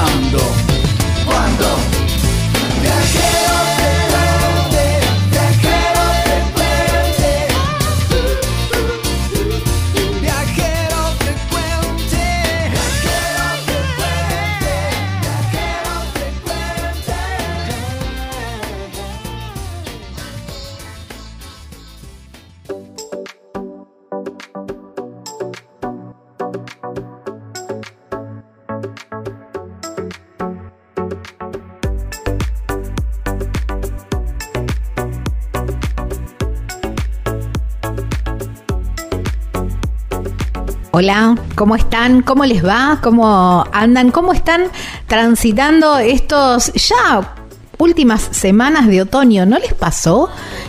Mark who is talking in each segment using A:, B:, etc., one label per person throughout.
A: Ahora,
B: Hola, ¿cómo están? ¿Cómo les va? ¿Cómo andan? ¿Cómo están transitando estos ya últimas semanas de otoño? ¿No les pasó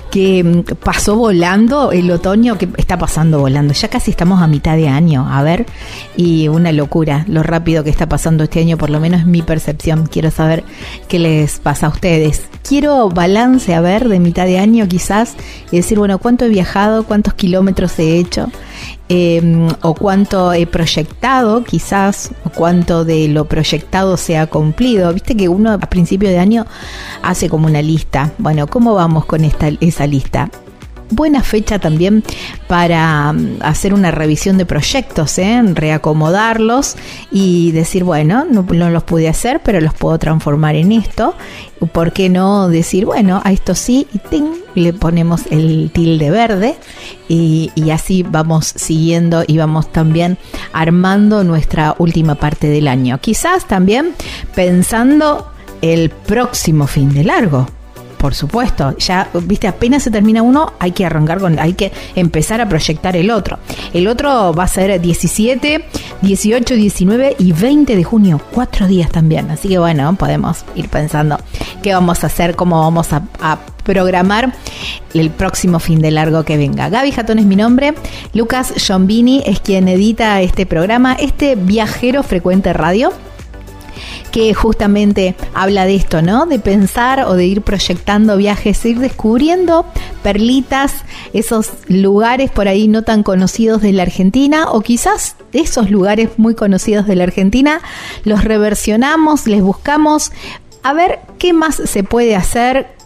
B: que mm, pasó volando el otoño? Que está pasando volando. Ya casi estamos a mitad de año, a ver. Y una locura lo rápido que está pasando este año, por lo menos es mi percepción. Quiero saber qué les pasa a ustedes. Quiero balance, a ver, de mitad de año quizás, y decir, bueno, ¿cuánto he viajado? ¿Cuántos kilómetros he hecho? Eh, o cuánto he proyectado, quizás, o cuánto de lo proyectado se ha cumplido. Viste que uno a principio de año hace como una lista. Bueno, ¿cómo vamos con esta, esa lista? Buena fecha también para mm, hacer una revisión de proyectos, ¿eh? reacomodarlos y decir, bueno, no, los pude hacer, pero los puedo transformar en esto. ¿Por qué no decir, bueno, a esto sí, y ting, le ponemos el tilde verde y, y así vamos siguiendo y vamos también armando nuestra última parte del año. Quizás también pensando el próximo fin de largo. Por supuesto, ya viste, apenas se termina uno, hay que arrancar con, hay que empezar a proyectar el otro. El otro va a ser 17, 18, 19 y 20 de junio, cuatro días también. Así que bueno, podemos ir pensando qué vamos a hacer, cómo vamos a, programar el próximo fin de largo que venga. Gaby Jatón es mi nombre, Lucas Giombini es quien edita este programa, este viajero frecuente radio que justamente habla de esto, ¿no? De pensar o de ir proyectando viajes, ir descubriendo perlitas, esos lugares por ahí no tan conocidos de la Argentina o quizás esos lugares muy conocidos de la Argentina, los reversionamos, les buscamos a ver qué más se puede hacer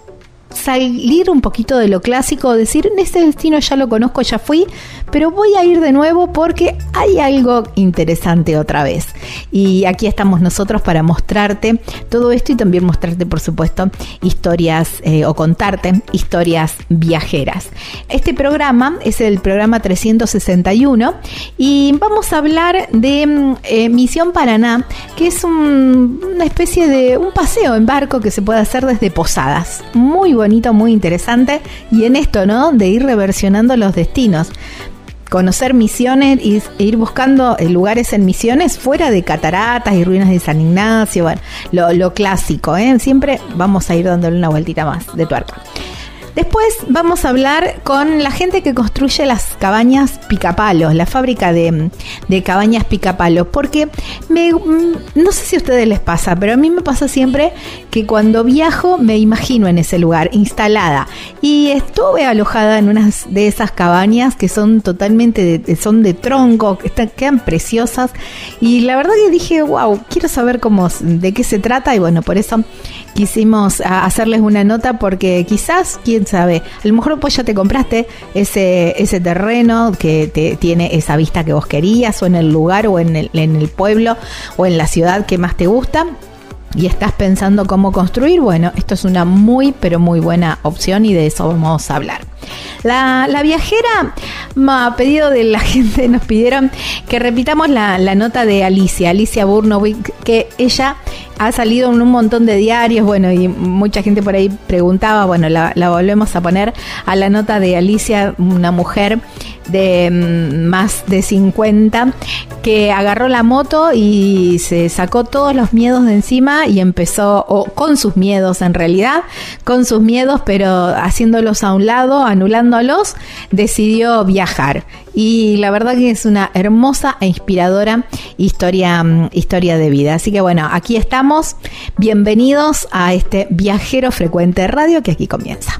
B: salir un poquito de lo clásico, decir, en este destino ya lo conozco, ya fui, pero voy a ir de nuevo porque hay algo interesante otra vez. Y aquí estamos nosotros para mostrarte todo esto y también mostrarte, por supuesto, historias eh, o contarte historias viajeras. Este programa es el programa 361 y vamos a hablar de mm, eh, Misión Paraná, que es una especie de un paseo en barco que se puede hacer desde Posadas. Muy bonito, muy interesante. Y en esto, ¿no? De ir reversionando los destinos conocer misiones y, ir buscando eh, lugares en misiones fuera de cataratas y ruinas de San Ignacio, bueno, lo, lo clásico, ¿eh? Siempre vamos a ir dándole una vueltita más de tuerca. Después vamos a hablar con la gente que construye las cabañas picapalos, la fábrica de, cabañas picapalos, porque mm, no sé si a ustedes les pasa, pero a mí me pasa siempre que cuando viajo me imagino en ese lugar, instalada. Y estuve alojada en unas de esas cabañas que son totalmente, de, son de tronco, que están, quedan preciosas. Y la verdad que dije, wow, quiero saber cómo, de qué se trata y bueno, por eso quisimos hacerles una nota porque quizás, quién sabe, a lo mejor pues ya te compraste ese, ese terreno que te, tiene esa vista que vos querías o en el lugar o en el, en el pueblo o en la ciudad que más te gusta y estás pensando cómo construir, bueno, esto es una muy, pero muy buena opción y de eso vamos a hablar. La, viajera, a pedido de la gente, nos pidieron que repitamos la, nota de Alicia, Alicia Burnowick, que ella ha salido en un montón de diarios, bueno, y mucha gente por ahí preguntaba, bueno, la, la volvemos a poner a la nota de Alicia, una mujer de mm, más de 50 que agarró la moto y se sacó todos los miedos de encima y empezó, o con sus miedos en realidad, con sus miedos, pero haciéndolos a un lado, anulándolos, decidió viajar. Y la verdad que es una hermosa e inspiradora historia, mm, historia de vida. Así que bueno, aquí estamos. Bienvenidos a este viajero frecuente radio que aquí comienza.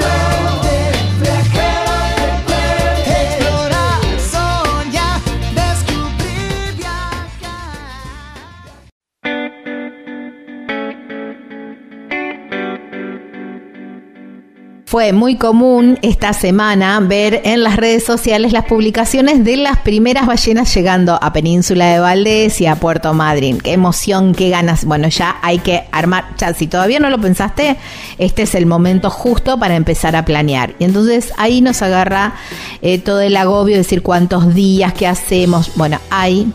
B: Fue muy común esta semana ver en las redes sociales las publicaciones de las primeras ballenas llegando a Península de Valdés y a Puerto Madryn. Qué emoción, qué ganas. Bueno, ya hay que armar, ya si todavía no lo pensaste, este es el momento justo para empezar a planear. Y entonces ahí nos agarra eh, todo el agobio de decir cuántos días, qué hacemos. Bueno, hay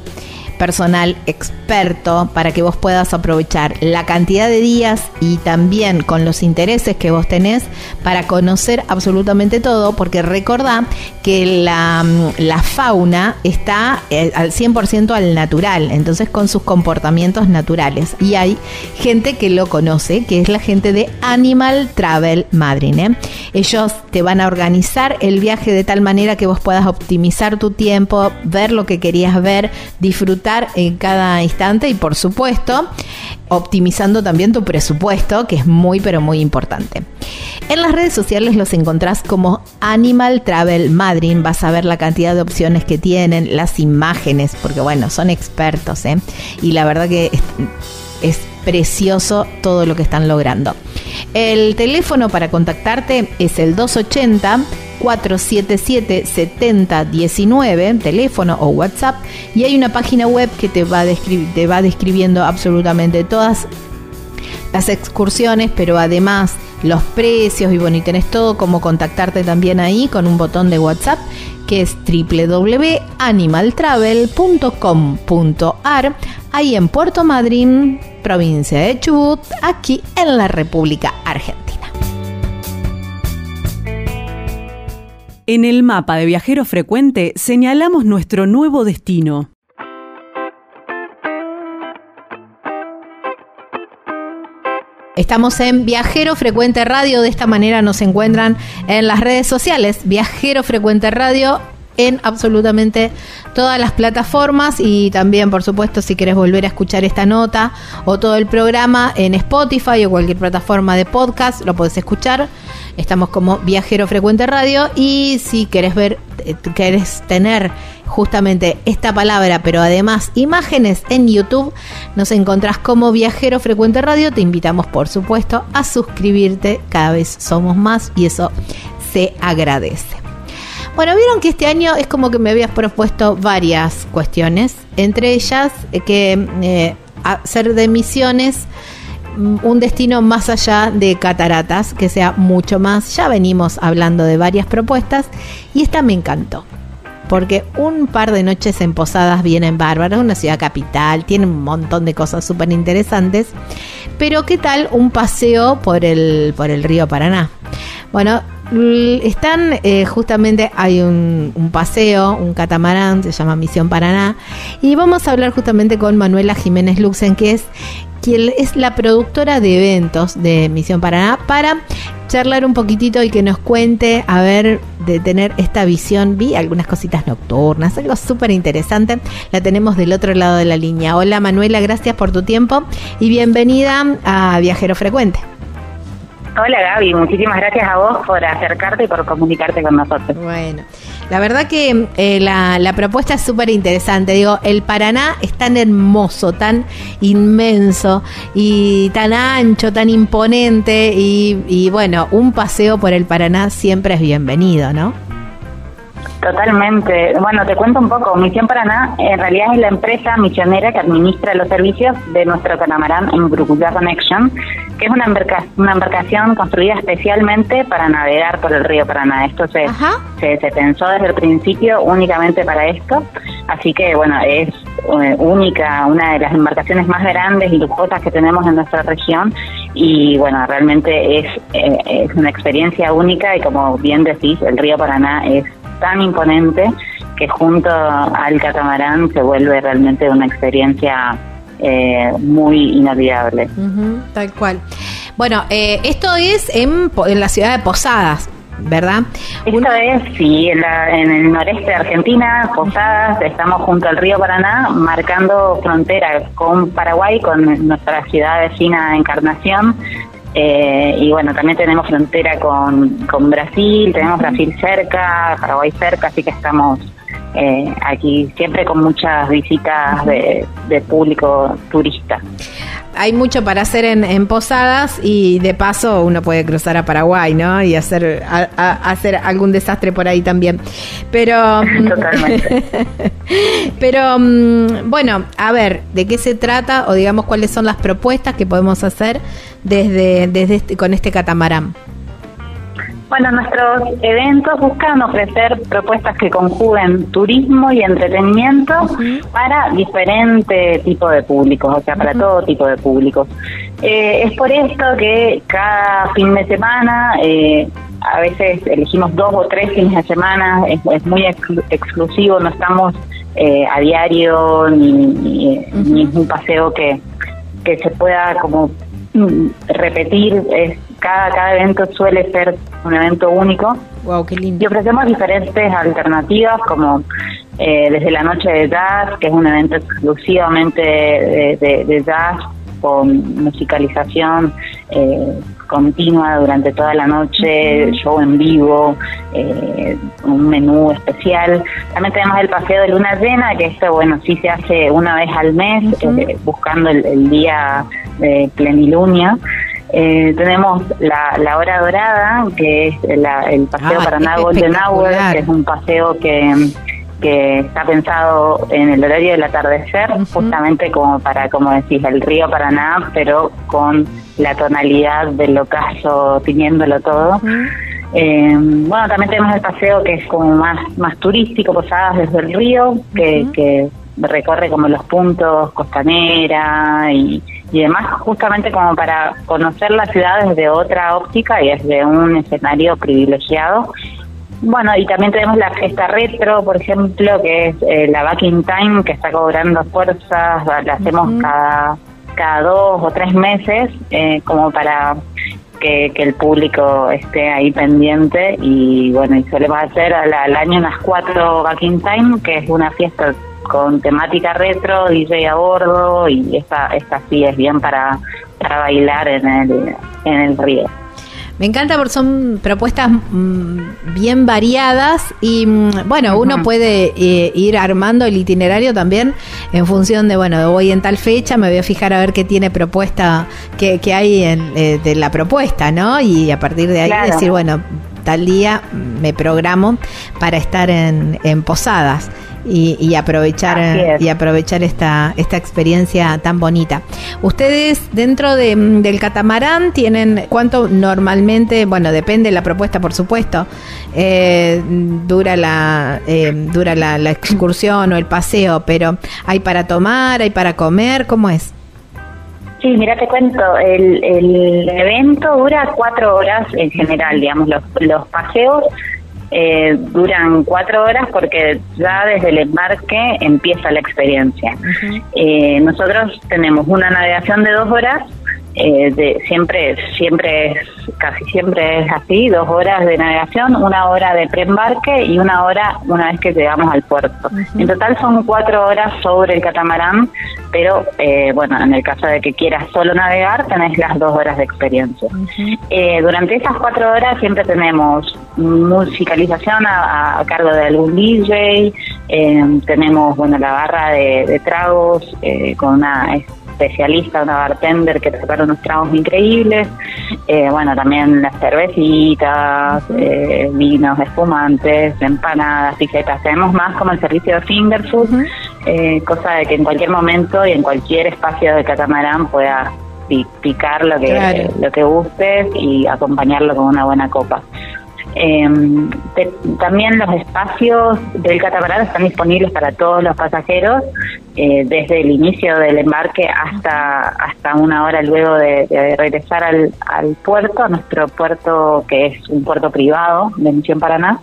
B: personal experto para que vos puedas aprovechar la cantidad de días y también con los intereses que vos tenés para conocer absolutamente todo, porque recordá que la, la fauna está eh, al 100% al natural, entonces con sus comportamientos naturales. Y hay gente que lo conoce, que es la gente de Animal Travel Madrid. ¿eh? Ellos te van a organizar el viaje de tal manera que vos puedas optimizar tu tiempo, ver lo que querías ver, disfrutar en cada instante y por supuesto optimizando también tu presupuesto, que es muy pero muy importante. En las redes sociales los encontrás como Animal Travel Madrid, vas a ver la cantidad de opciones que tienen, las imágenes, porque bueno, son expertos, ¿eh? Y la verdad que es, es precioso todo lo que están logrando. El teléfono para contactarte es el 280 477-7019, teléfono o WhatsApp, y hay una página web que te va, te va describiendo absolutamente todas las excursiones, pero además los precios y bueno, y tenés todo como contactarte también ahí con un botón de WhatsApp que es www.animaltravel.com.ar ahí en Puerto Madryn, provincia de Chubut, aquí en la República Argentina.
C: En el mapa de viajero frecuente señalamos nuestro nuevo destino.
B: Estamos en Viajero Frecuente Radio, de esta manera nos encuentran en las redes sociales, Viajero Frecuente Radio en absolutamente todas las plataformas y también, por supuesto, si quieres volver a escuchar esta nota o todo el programa en Spotify o cualquier plataforma de podcast, lo puedes escuchar. Estamos como Viajero Frecuente Radio y si querés ver eh, querés tener justamente esta palabra, pero además imágenes en YouTube, nos encontrás como Viajero Frecuente Radio. Te invitamos, por supuesto, a suscribirte. Cada vez somos más y eso se agradece. Bueno, vieron que este año es como que me habías propuesto varias cuestiones, entre ellas eh, que eh, hacer de misiones mm, un destino más allá de cataratas, que sea mucho más. Ya venimos hablando de varias propuestas y esta me encantó. Porque un par de noches en Posadas vienen bárbaras, una ciudad capital, tiene un montón de cosas súper interesantes. Pero ¿qué tal un paseo por el, por el río Paraná? Bueno, están eh, justamente, hay un, paseo, un catamarán, se llama Misión Paraná, y vamos a hablar justamente con Manuela Jiménez Luxen, que es quien es la productora de eventos de Misión Paraná, para charlar un poquitito y que nos cuente, a ver, de tener esta visión. Vi algunas cositas nocturnas, algo súper interesante. La tenemos del otro lado de la línea. Hola Manuela, gracias por tu tiempo y bienvenida a Viajero Frecuente.
D: Hola Gaby, muchísimas gracias a vos por acercarte y por comunicarte con nosotros.
B: Bueno, la verdad que eh, la, propuesta es súper interesante. Digo, el Paraná es tan hermoso, tan inmenso y tan ancho, tan imponente y bueno, un paseo por el Paraná siempre es bienvenido, ¿no?
D: Totalmente. Bueno, te cuento un poco. Misión Paraná en realidad es la empresa misionera que administra los servicios de nuestro catamarán en Brucuya Connection, que es una, una embarcación construida especialmente para navegar por el río Paraná. Esto se, se, pensó desde el principio únicamente para esto, así que bueno, es eh, única, una de las embarcaciones más grandes y lujosas que tenemos en nuestra región y bueno, realmente es, eh, es una experiencia única y como bien decís, el río Paraná es tan imponente que junto al catamarán se vuelve realmente una experiencia eh, muy inolvidable.
B: tal cual. Bueno, eh, esto es en, en la ciudad de Posadas, ¿verdad?
D: Esto es, sí, en, en, el noreste de Argentina, Posadas, estamos junto al río Paraná, marcando frontera con Paraguay, con nuestra ciudad vecina Encarnación, eh, y bueno, también tenemos frontera con, con Brasil, tenemos Brasil cerca, Paraguay cerca, así que estamos eh, aquí siempre con muchas visitas de, público turista.
B: Hay mucho para hacer en, Posadas y de paso uno puede cruzar a Paraguay, ¿no? Y hacer, hacer algún desastre por ahí también. Pero. Totalmente. pero, mm, bueno, a ver, ¿de qué se trata? O digamos, cuáles son las propuestas que podemos hacer desde, desde este, con este catamarán.
D: Bueno, nuestros eventos buscan ofrecer propuestas que conjuguen turismo y entretenimiento para diferentes tipos de públicos, o sea, para todo tipo de públicos. Eh, es por esto que cada fin de semana, eh, a veces elegimos dos o tres fines de semana, es, muy exclusivo, no estamos eh, a diario ni, ni, es un paseo que, que se pueda como mm, repetir, es cada, cada evento suele ser un evento único.
B: Wow, qué lindo.
D: Y ofrecemos diferentes alternativas como eh, desde la noche de jazz, que es un evento exclusivamente de, jazz con musicalización eh, continua durante toda la noche, show en vivo, eh, un menú especial. También tenemos el paseo de luna llena, que esto, bueno, sí se hace una vez al mes, buscando el, el, día de plenilunio. Eh, tenemos la, la, hora dorada, que es el paseo ah, Paraná Golden Hour, que es un paseo que, que está pensado en el horario del atardecer, justamente como para, como decís, el río Paraná, pero con la tonalidad del ocaso tiñéndolo todo. Eh, bueno, también tenemos el paseo que es como más, más turístico, posadas desde el río, que, que recorre como los puntos costanera y y demás, justamente como para conocer la ciudad desde otra óptica y desde un escenario privilegiado. Bueno, y también tenemos la fiesta retro, por ejemplo, que es eh, la Back in Time, que está cobrando fuerzas, la hacemos cada, cada dos o tres meses, eh, como para que, el público esté ahí pendiente y bueno, y solemos hacer al, al año unas cuatro Back in Time, que es una fiesta con temática retro, DJ a bordo y esta, esta sí es bien para, para bailar en el, en el río.
B: Me encanta porque son propuestas mm, bien variadas y mm, bueno, uno puede eh, ir armando el itinerario también en función de, bueno, voy en tal fecha, me voy a fijar a ver qué tiene propuesta, qué, qué hay en, eh, de la propuesta, ¿no? Y a partir de ahí decir, bueno, tal día me programo para estar en, en Posadas y, aprovechar y aprovechar esta esta experiencia tan bonita. Ustedes dentro de, del catamarán tienen cuánto normalmente, bueno, depende de la propuesta, por supuesto, eh, dura la eh, dura la, la excursión o el paseo, pero hay para tomar, hay para comer, ¿cómo es?
D: Sí, mira, te cuento, el, el evento dura cuatro horas en general, digamos, los, los paseos eh, duran cuatro horas porque ya desde el embarque empieza la experiencia. eh, nosotros tenemos una navegación de dos horas eh, de, siempre, siempre es, casi siempre es así, dos horas de navegación, una hora de preembarque y una hora una vez que llegamos al puerto. En total son cuatro horas sobre el catamarán, pero eh, bueno, en el caso de que quieras solo navegar, tenés las dos horas de experiencia. eh, durante esas cuatro horas siempre tenemos musicalización a, a cargo de algún DJ, eh, tenemos bueno la barra de, de tragos eh, con una especialista, una bartender que prepara unos tragos increíbles, eh, bueno, también las cervecitas, eh, vinos, espumantes, empanadas, piquetas, tenemos más como el servicio de finger food, eh, cosa de que en cualquier momento y en cualquier espacio de catamarán puedas picar lo que,
B: Claro.
D: lo que gustes y acompañarlo con una buena copa. Eh, también los espacios del catamarán están disponibles para todos los pasajeros eh, desde el inicio del embarque hasta hasta una hora luego de, regresar al, al puerto, nuestro puerto que es un puerto privado de Misión Paraná.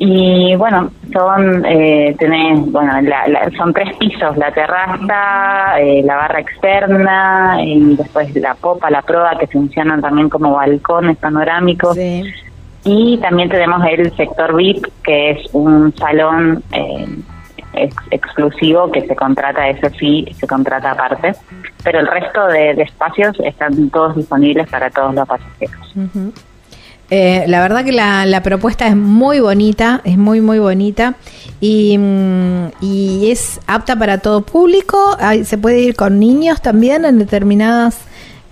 D: Y bueno, son eh, tenés, bueno, la- la- son tres pisos, la terraza, eh, la barra externa y después la popa, la proa que funcionan también como balcones panorámicos.
B: Sí.
D: Y también tenemos el sector VIP, que es un salón eh, ex- exclusivo que se contrata, eso sí, se contrata aparte. Pero el resto de, espacios están todos disponibles para todos los pasajeros.
B: Eh, la verdad que la, propuesta es muy bonita, es muy muy bonita y, mm, y es apta para todo público. Hay- se puede ir con niños también en determinadas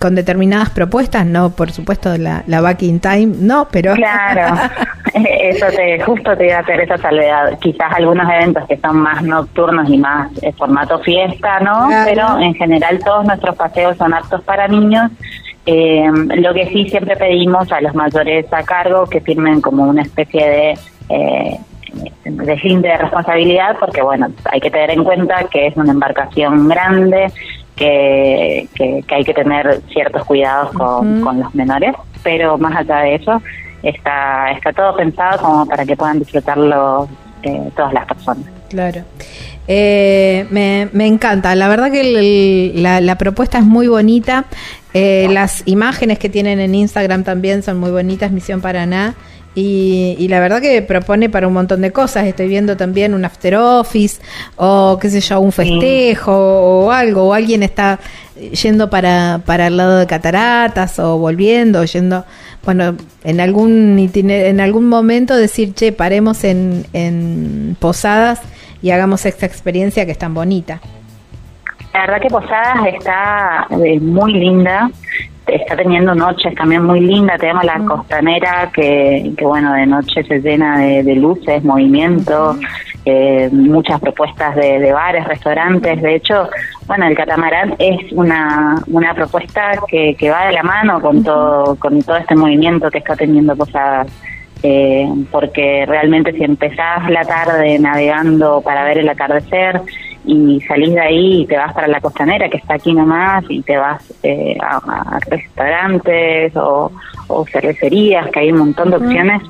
B: con determinadas propuestas, no por supuesto la, la back in time, no, pero
D: Claro, eso te, justo te iba a hacer esa salvedad. Quizás algunos eventos que son más nocturnos y más eh, formato fiesta, ¿no?
B: Claro.
D: Pero en general todos nuestros paseos son aptos para niños. Eh, lo que sí siempre pedimos a los mayores a cargo que firmen como una especie de eh, deslinde de responsabilidad porque bueno hay que tener en cuenta que es una embarcación grande que, que, que hay que tener ciertos cuidados con, con los menores pero más allá de eso está está todo pensado como para que puedan disfrutarlo eh, todas las personas
B: Claro. Eh, me, me encanta. La verdad que el- la, la propuesta es muy bonita. Eh, las imágenes que tienen en Instagram también son muy bonitas, Misión Paraná. Y, y la verdad que propone para un montón de cosas. Estoy viendo también un after office o qué sé yo, un festejo o algo. O alguien está yendo para, para el lado de cataratas o volviendo, o yendo, bueno, en algún en algún momento decir, che, paremos en, en Posadas y hagamos esta experiencia que es tan bonita.
D: La verdad que Posadas está eh, muy linda, está teniendo noches también muy lindas, tenemos la costanera que, que bueno, de noche se llena de, de luces, movimiento, eh, muchas propuestas de, de bares, restaurantes, de hecho, bueno, el catamarán es una, una propuesta que, que va de la mano con todo, con todo este movimiento que está teniendo Posadas. Eh, porque realmente si empezás la tarde navegando para ver el atardecer y salís de ahí y te vas para la costanera que está aquí nomás y te vas eh, a, a restaurantes o, o cervecerías, que hay un montón de opciones,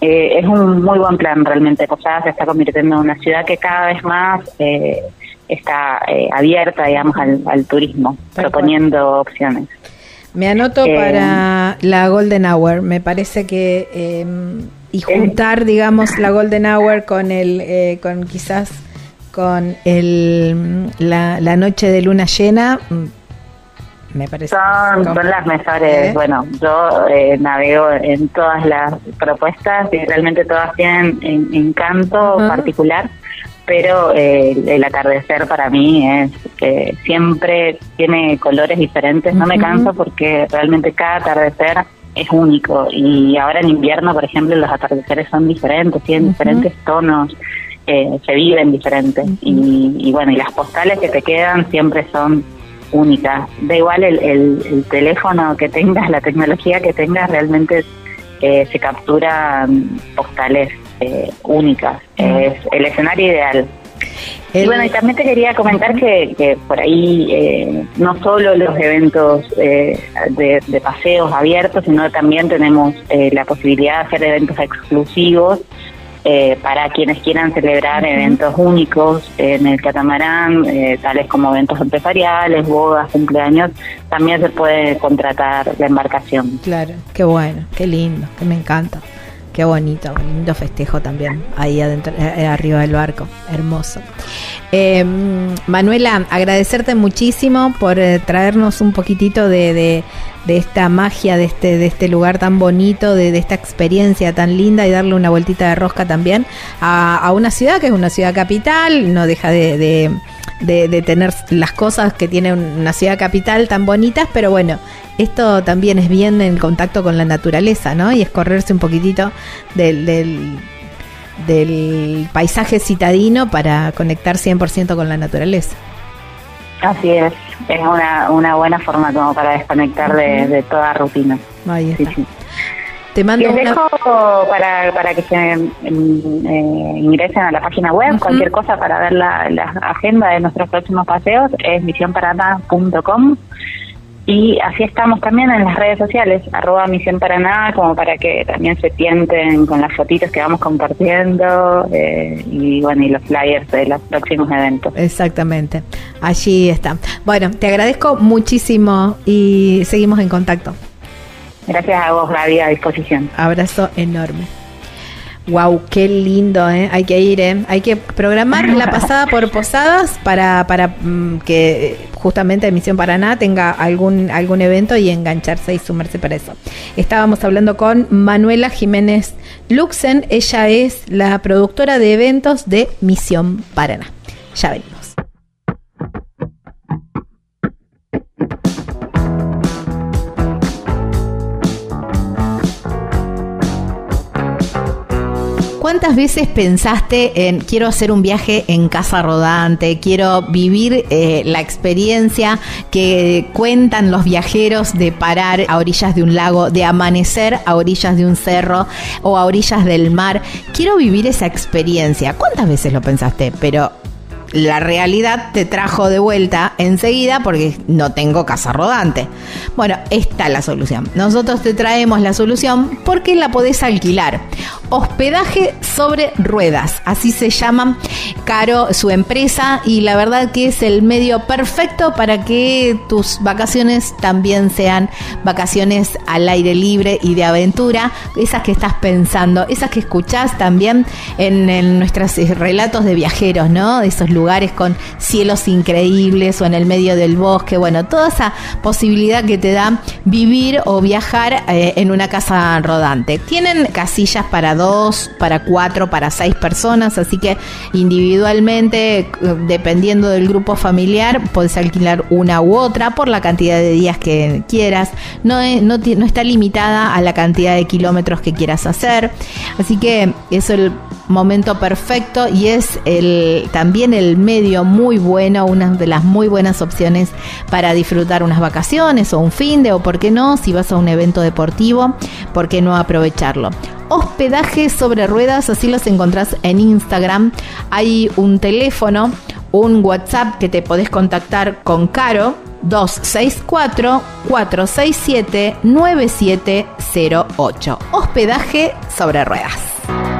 D: eh, es un muy buen plan realmente. Posadas se está convirtiendo en una ciudad que cada vez más eh, está eh, abierta, digamos, al, al turismo,
B: Tal cual.
D: proponiendo opciones.
B: Me anoto
D: Eh,
B: para la Golden Hour. Me parece que y juntar, digamos, la Golden Hour con el, eh, con quizás con el la, la noche de luna llena mm, me parece.
D: Son, son las mejores.
B: ¿Eh?
D: Bueno, yo eh, navego en todas las propuestas y realmente todas tienen en- encanto particular, pero eh, el, el atardecer para mí es que siempre tiene colores diferentes. No me canso porque realmente cada atardecer es único y ahora en invierno, por ejemplo, los atardeceres son diferentes, tienen diferentes tonos. Eh, se viven diferentes y, y bueno y las postales que te quedan siempre son únicas. Da igual el, el, el teléfono que tengas, la tecnología que tengas, realmente eh, se capturan postales eh, únicas. Es el escenario ideal. Y bueno, y también te quería comentar que, que por ahí eh, no solo los eventos eh, de, de paseos abiertos, sino también tenemos eh, la posibilidad de hacer eventos exclusivos eh, para quienes quieran celebrar eventos únicos en el catamarán, eh, tales como eventos empresariales, bodas, cumpleaños, también se puede contratar la embarcación.
B: Claro, qué bueno, qué lindo, que me encanta. Qué bonito, lindo festejo también ahí adentro, eh, arriba del barco, hermoso. Eh, Manuela, agradecerte muchísimo por eh, traernos un poquitito de, de- esta magia, de este, de este lugar tan bonito, de, esta experiencia tan linda y darle una vueltita de rosca también a, a una ciudad que es una ciudad capital, no deja de, de- de- de tener las cosas que tiene una ciudad capital tan bonitas, pero bueno, esto también es bien en contacto con la naturaleza, ¿no? Y es correrse un poquitito del, del, del paisaje citadino para conectar 100% con la naturaleza.
D: Así es, es una, una buena forma como para desconectar de, de toda rutina.
B: Ahí está.
D: sí.
B: Te mando
D: Les
B: una...
D: dejo para, para que se mm, eh, ingresen a la página web, cualquier cosa para ver la, la agenda de nuestros próximos paseos es misionparana.com y así estamos también en las redes sociales, arroba Misión Paraná, como para que también se tienten con las fotitos que vamos compartiendo eh, y bueno y los flyers de los próximos eventos.
B: Exactamente, allí está. Bueno, te agradezco muchísimo y seguimos en contacto.
D: Gracias a vos, Gaby, a disposición.
B: Abrazo enorme. Wow, qué lindo, ¿eh? Hay que ir, ¿eh? Hay que programar la pasada por Posadas para, para mm, que justamente Misión Paraná tenga algún, algún evento y engancharse y sumarse para eso. Estábamos hablando con Manuela Jiménez Luxen. Ella es la productora de eventos de Misión Paraná. Ya venimos. ¿Cuántas veces pensaste en quiero hacer un viaje en casa rodante, quiero vivir eh, la experiencia que cuentan los viajeros de parar a orillas de un lago, de amanecer a orillas de un cerro o a orillas del mar? Quiero vivir esa experiencia. ¿Cuántas veces lo pensaste? Pero la realidad te trajo de vuelta enseguida porque no tengo casa rodante. Bueno, esta es la solución. Nosotros te traemos la solución porque la podés alquilar. Hospedaje sobre ruedas, así se llama Caro su empresa y la verdad que es el medio perfecto para que tus vacaciones también sean vacaciones al aire libre y de aventura, esas que estás pensando, esas que escuchás también en, en nuestros relatos de viajeros, ¿no? De esos lugares con cielos increíbles o en el medio del bosque, bueno, toda esa posibilidad que te da vivir o viajar eh, en una casa rodante. Tienen casillas para dos, para cuatro, para seis personas, así que individualmente, eh, dependiendo del grupo familiar, puedes alquilar una u otra por la cantidad de días que quieras. No, no, está limitada a la cantidad de kilómetros que quieras hacer. Así que es el momento perfecto y es el, también el medio muy bueno, una de las muy buenas opciones para disfrutar unas vacaciones o un fin de o por qué no, si vas a un evento deportivo, por qué no aprovecharlo. Hospedaje sobre ruedas, así los encontrás en Instagram. Hay un teléfono, un WhatsApp que te podés contactar con Caro 264-467-9708. Hospedaje sobre ruedas.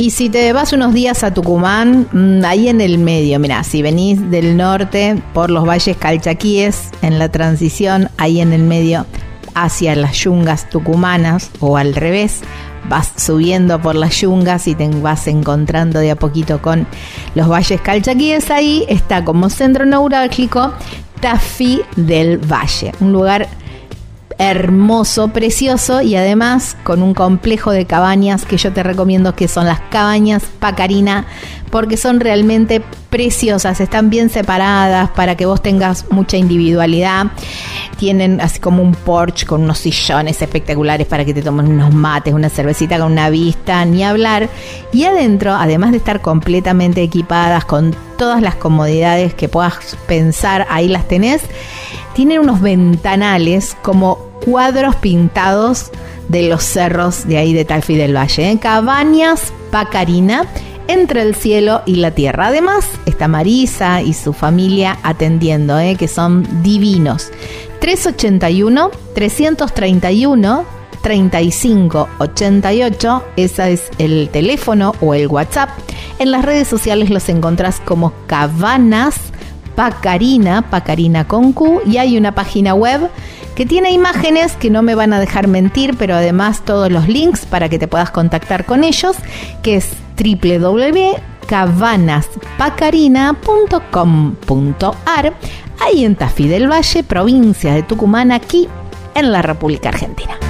B: Y si te vas unos días a Tucumán, mm, ahí en el medio, mira, si venís del norte por los valles calchaquíes, en la transición, ahí en el medio, hacia las yungas tucumanas o al revés, vas subiendo por las yungas y te vas encontrando de a poquito con los valles calchaquíes, ahí está como centro neurálgico Tafí del Valle, un lugar hermoso, precioso y además con un complejo de cabañas que yo te recomiendo que son las cabañas Pacarina porque son realmente preciosas, están bien separadas para que vos tengas mucha individualidad. Tienen así como un porche con unos sillones espectaculares para que te tomen unos mates, una cervecita con una vista, ni hablar. Y adentro, además de estar completamente equipadas con todas las comodidades que puedas pensar, ahí las tenés, tienen unos ventanales como cuadros pintados de los cerros de ahí de Talfi del Valle. ¿eh? Cabañas Pacarina entre el cielo y la tierra. Además, está Marisa y su familia atendiendo, ¿eh? que son divinos. 381 331 3588, ese es el teléfono o el WhatsApp. En las redes sociales los encontrás como Cabanas Pacarina, Pacarina con Q, y hay una página web que tiene imágenes que no me van a dejar mentir, pero además todos los links para que te puedas contactar con ellos, que es www.cabanaspacarina.com.ar, ahí en Tafí del Valle, provincia de Tucumán, aquí en la República Argentina.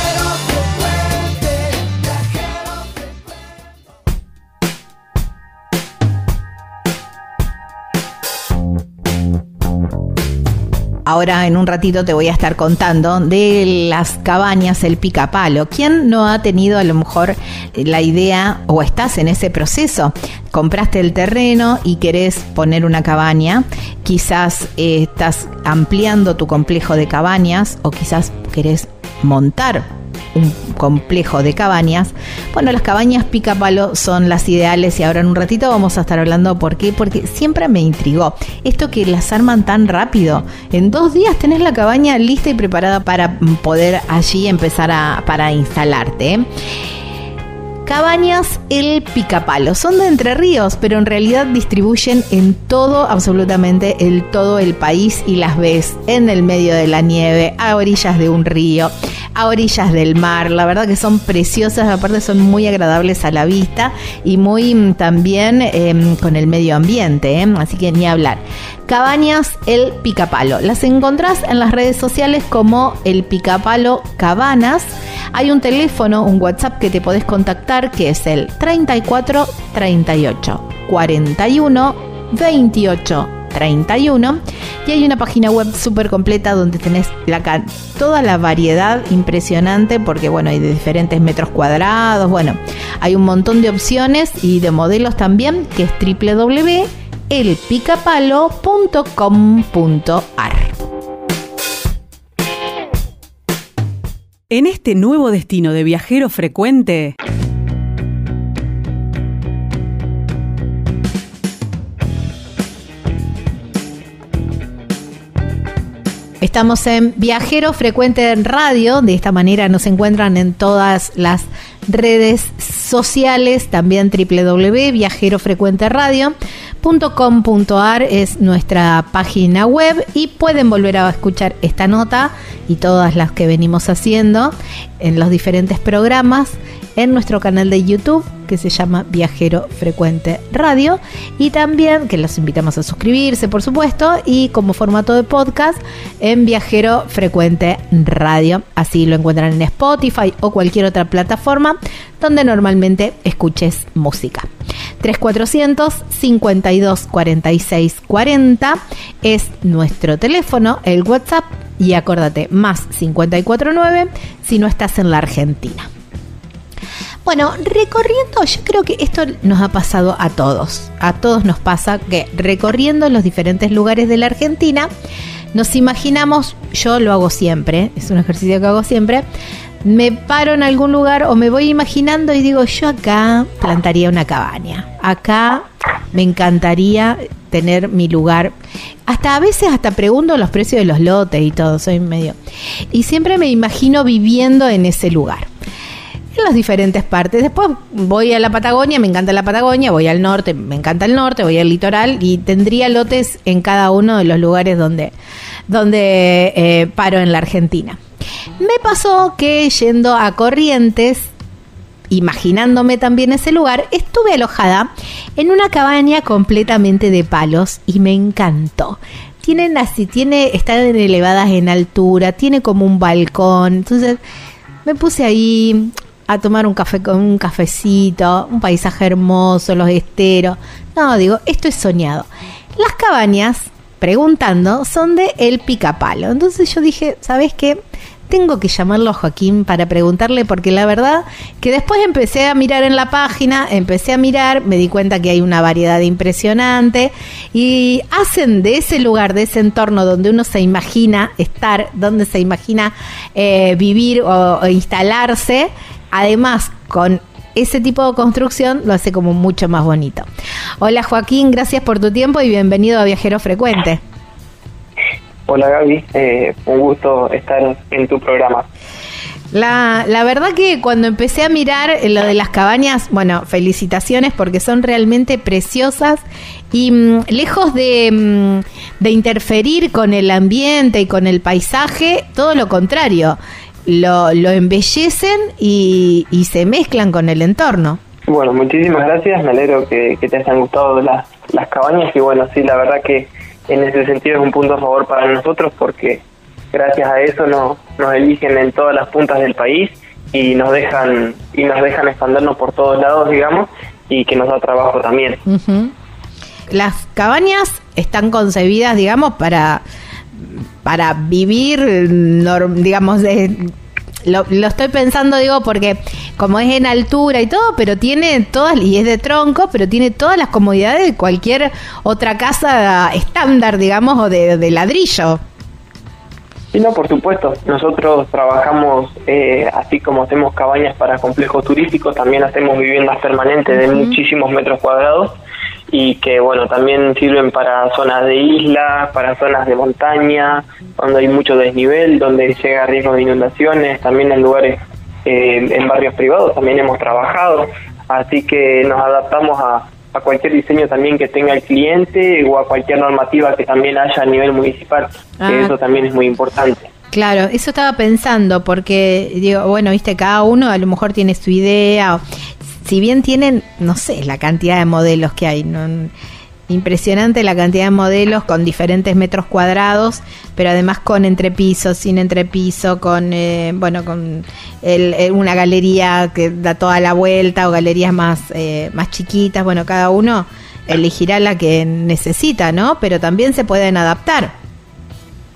B: Ahora en un ratito te voy a estar contando de las cabañas, el picapalo. ¿Quién no ha tenido a lo mejor la idea o estás en ese proceso? Compraste el terreno y querés poner una cabaña, quizás eh, estás ampliando tu complejo de cabañas o quizás querés montar un complejo de cabañas. Bueno, las cabañas pica palo son las ideales y ahora en un ratito vamos a estar hablando por qué, porque siempre me intrigó esto que las arman tan rápido. En dos días tenés la cabaña lista y preparada para poder allí empezar a para instalarte. Cabañas El Picapalo. Son de Entre Ríos, pero en realidad distribuyen en todo, absolutamente el todo el país y las ves en el medio de la nieve, a orillas de un río, a orillas del mar. La verdad que son preciosas, aparte son muy agradables a la vista y muy mm, también em, con el medio ambiente, ¿eh? así que ni hablar. Cabañas El Picapalo. Las encontrás en las redes sociales como El Picapalo Cabanas. Hay un teléfono, un WhatsApp que te podés contactar que es el 34 38 41 28 31 y hay una página web súper completa donde tenés toda la variedad impresionante porque bueno hay de diferentes metros cuadrados bueno hay un montón de opciones y de modelos también que es www.elpicapalo.com.ar
C: En este nuevo destino de viajero frecuente
B: Estamos en Viajero Frecuente en Radio, de esta manera nos encuentran en todas las redes sociales, también www.viajerofrecuenteradio.com.ar es nuestra página web y pueden volver a escuchar esta nota y todas las que venimos haciendo en los diferentes programas en nuestro canal de YouTube que se llama Viajero Frecuente Radio y también que los invitamos a suscribirse por supuesto y como formato de podcast en Viajero Frecuente Radio. Así lo encuentran en Spotify o cualquier otra plataforma donde normalmente escuches música. 3400 52 46 40 es nuestro teléfono, el WhatsApp y acordate, más 549 si no estás en la Argentina. Bueno, recorriendo, yo creo que esto nos ha pasado a todos. A todos nos pasa que recorriendo los diferentes lugares de la Argentina, nos imaginamos, yo lo hago siempre, es un ejercicio que hago siempre, me paro en algún lugar o me voy imaginando y digo, yo acá plantaría una cabaña. Acá me encantaría tener mi lugar. Hasta a veces hasta pregunto los precios de los lotes y todo, soy medio. Y siempre me imagino viviendo en ese lugar en las diferentes partes. Después voy a la Patagonia, me encanta la Patagonia, voy al norte, me encanta el norte, voy al litoral y tendría lotes en cada uno de los lugares donde, donde eh, paro en la Argentina. Me pasó que yendo a Corrientes, imaginándome también ese lugar, estuve alojada en una cabaña completamente de palos y me encantó. Tienen así, tiene, están elevadas en altura, tiene como un balcón, entonces me puse ahí, a tomar un café con un cafecito, un paisaje hermoso, los esteros. No, digo, esto es soñado. Las cabañas, preguntando, son de El Picapalo. Entonces yo dije, ¿sabes qué? Tengo que llamarlo a Joaquín para preguntarle, porque la verdad que después empecé a mirar en la página, empecé a mirar, me di cuenta que hay una variedad impresionante y hacen de ese lugar, de ese entorno donde uno se imagina estar, donde se imagina eh, vivir o instalarse, además con ese tipo de construcción lo hace como mucho más bonito. Hola Joaquín, gracias por tu tiempo y bienvenido a Viajero Frecuente.
E: Hola Gaby, eh, un gusto estar en tu programa.
B: La, la, verdad que cuando empecé a mirar lo de las cabañas, bueno, felicitaciones porque son realmente preciosas y mm, lejos de, mm, de interferir con el ambiente y con el paisaje, todo lo contrario lo, lo embellecen y, se mezclan con el entorno.
E: Bueno, muchísimas gracias, me alegro que, te hayan gustado las, las cabañas y bueno, sí, la verdad que en ese sentido es un punto a favor para nosotros porque gracias a eso nos, nos eligen en todas las puntas del país y nos dejan y nos dejan expandernos por todos lados, digamos, y que nos da trabajo también.
B: Las cabañas están concebidas, digamos, para para vivir, digamos, lo, lo, estoy pensando, digo, porque como es en altura y todo, pero tiene todas, y es de tronco, pero tiene todas las comodidades de cualquier otra casa estándar, digamos, o de, ladrillo.
E: Sí, no, por supuesto. Nosotros trabajamos, eh, así como hacemos cabañas para complejos turísticos, también hacemos viviendas permanentes de muchísimos metros cuadrados y que bueno también sirven para zonas de isla, para zonas de montaña, donde hay mucho desnivel, donde llega riesgo de inundaciones, también en lugares, eh, en barrios privados también hemos trabajado, así que nos adaptamos a, a cualquier diseño también que tenga el cliente o a cualquier normativa que también haya a nivel municipal, que ah. eso también es muy importante.
B: Claro, eso estaba pensando, porque digo, bueno, viste, cada uno a lo mejor tiene su idea si bien tienen, no sé, la cantidad de modelos que hay, impresionante la cantidad de modelos con diferentes metros cuadrados, pero además con entrepiso, sin entrepiso, con eh, bueno, con una galería que da toda la vuelta o galerías más eh, más chiquitas. Bueno, cada uno elegirá la que necesita, ¿no? Pero también se pueden adaptar.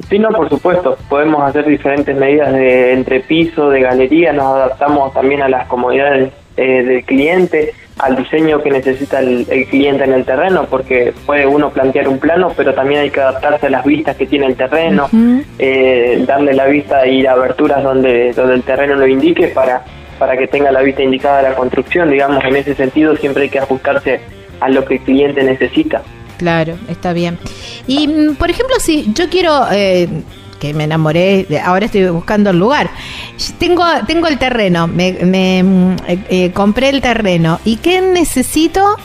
E: Sí, no, por supuesto. Podemos hacer diferentes medidas de entrepiso, de galería, nos adaptamos también a las comodidades eh, del cliente, al diseño que necesita el, cliente en el terreno, porque puede uno plantear un plano, pero también hay que adaptarse a las vistas que tiene el terreno, eh, darle la vista y aberturas donde, donde el terreno lo indique para, para que tenga la vista indicada de la construcción. Digamos, en ese sentido siempre hay que ajustarse a lo que el cliente necesita.
B: Claro, está bien. Y, mm, por ejemplo, si yo quiero... Eh, que me enamoré, ahora estoy buscando el lugar. tengo, tengo el terreno, me, me, mm, eh, eh, compré el terreno. ¿Y qué necesito?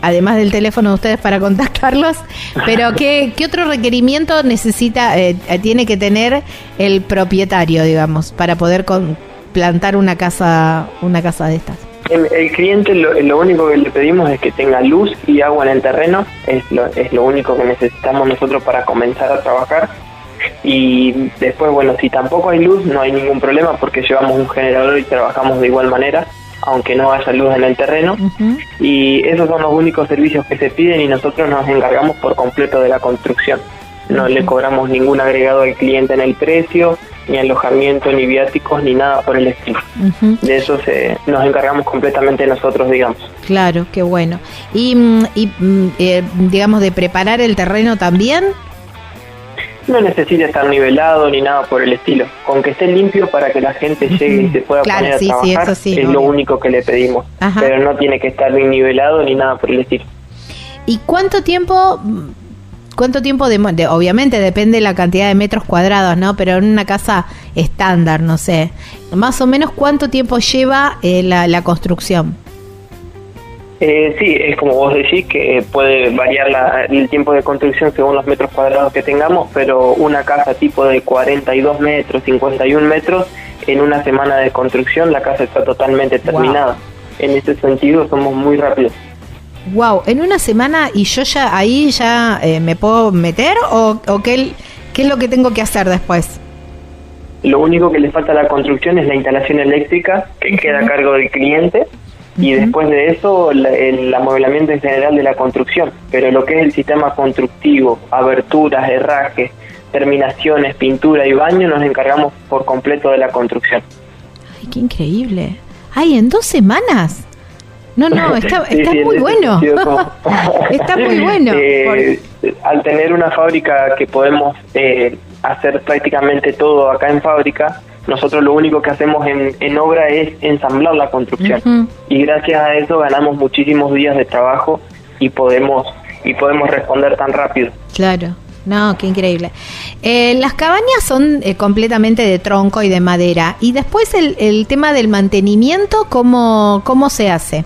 B: Además del teléfono de ustedes para contactarlos, pero ¿qué, qué otro requerimiento necesita, eh, tiene que tener el propietario, digamos, para poder con- plantar una casa, una casa de estas?
E: El, el cliente lo, lo único que le pedimos es que tenga luz y agua en el terreno, es lo, es lo único que necesitamos nosotros para comenzar a trabajar. Y después, bueno, si tampoco hay luz, no hay ningún problema porque llevamos un generador y trabajamos de igual manera, aunque no haya luz en el terreno. Y esos son los únicos servicios que se piden y nosotros nos encargamos por completo de la construcción. No le cobramos ningún agregado al cliente en el precio, ni alojamiento, ni viáticos, ni nada por el estilo. De eso se, nos encargamos completamente nosotros, digamos.
B: Claro, qué bueno. Y, mm, y mm, eh, digamos, de preparar el terreno también.
E: No necesita estar nivelado ni nada por el estilo. Con que esté limpio para que la gente llegue y se pueda
B: Claro,
E: poner a
B: sí,
E: trabajar
B: sí,
E: es lo único que le pedimos.
B: Ajá.
E: Pero no tiene que estar bien nivelado ni nada por el estilo.
B: ¿Y cuánto tiempo, cuánto tiempo, de, de- obviamente depende de la cantidad de metros cuadrados, ¿no? Pero en una casa estándar, no sé, más o menos cuánto tiempo lleva eh, la, la construcción.
E: Eh, sí, es como vos decís que puede variar la- el tiempo de construcción según los metros cuadrados que tengamos, pero una casa tipo de 42 metros, 51 metros, en una semana de construcción la casa está totalmente terminada. En ese sentido somos muy rápidos.
B: Wow, en una semana y yo ya ahí ya eh, me puedo meter o, o qué, qué es lo que tengo que hacer después.
E: Lo único que le falta a la construcción es la instalación eléctrica, que queda a cargo del cliente, y después de eso la- el amueblamiento en general de la construcción. Pero lo que es el sistema constructivo, aberturas, herrajes, terminaciones, pintura y baño, nos encargamos por completo de la construcción.
B: Ay, qué increíble. Ay, en dos semanas. No, no, está, está
E: sí,
B: muy bueno.
E: como-
B: está muy bueno.
E: Eh, al tener una fábrica que podemos eh, hacer prácticamente todo acá en fábrica, nosotros lo único que hacemos en, en obra es ensamblar la construcción. Y gracias a eso ganamos muchísimos días de trabajo y podemos y podemos responder tan rápido.
B: Claro. No, qué increíble. Eh, las cabañas son eh, completamente de tronco y de madera. Y después el, el tema del mantenimiento, ¿cómo, cómo se hace?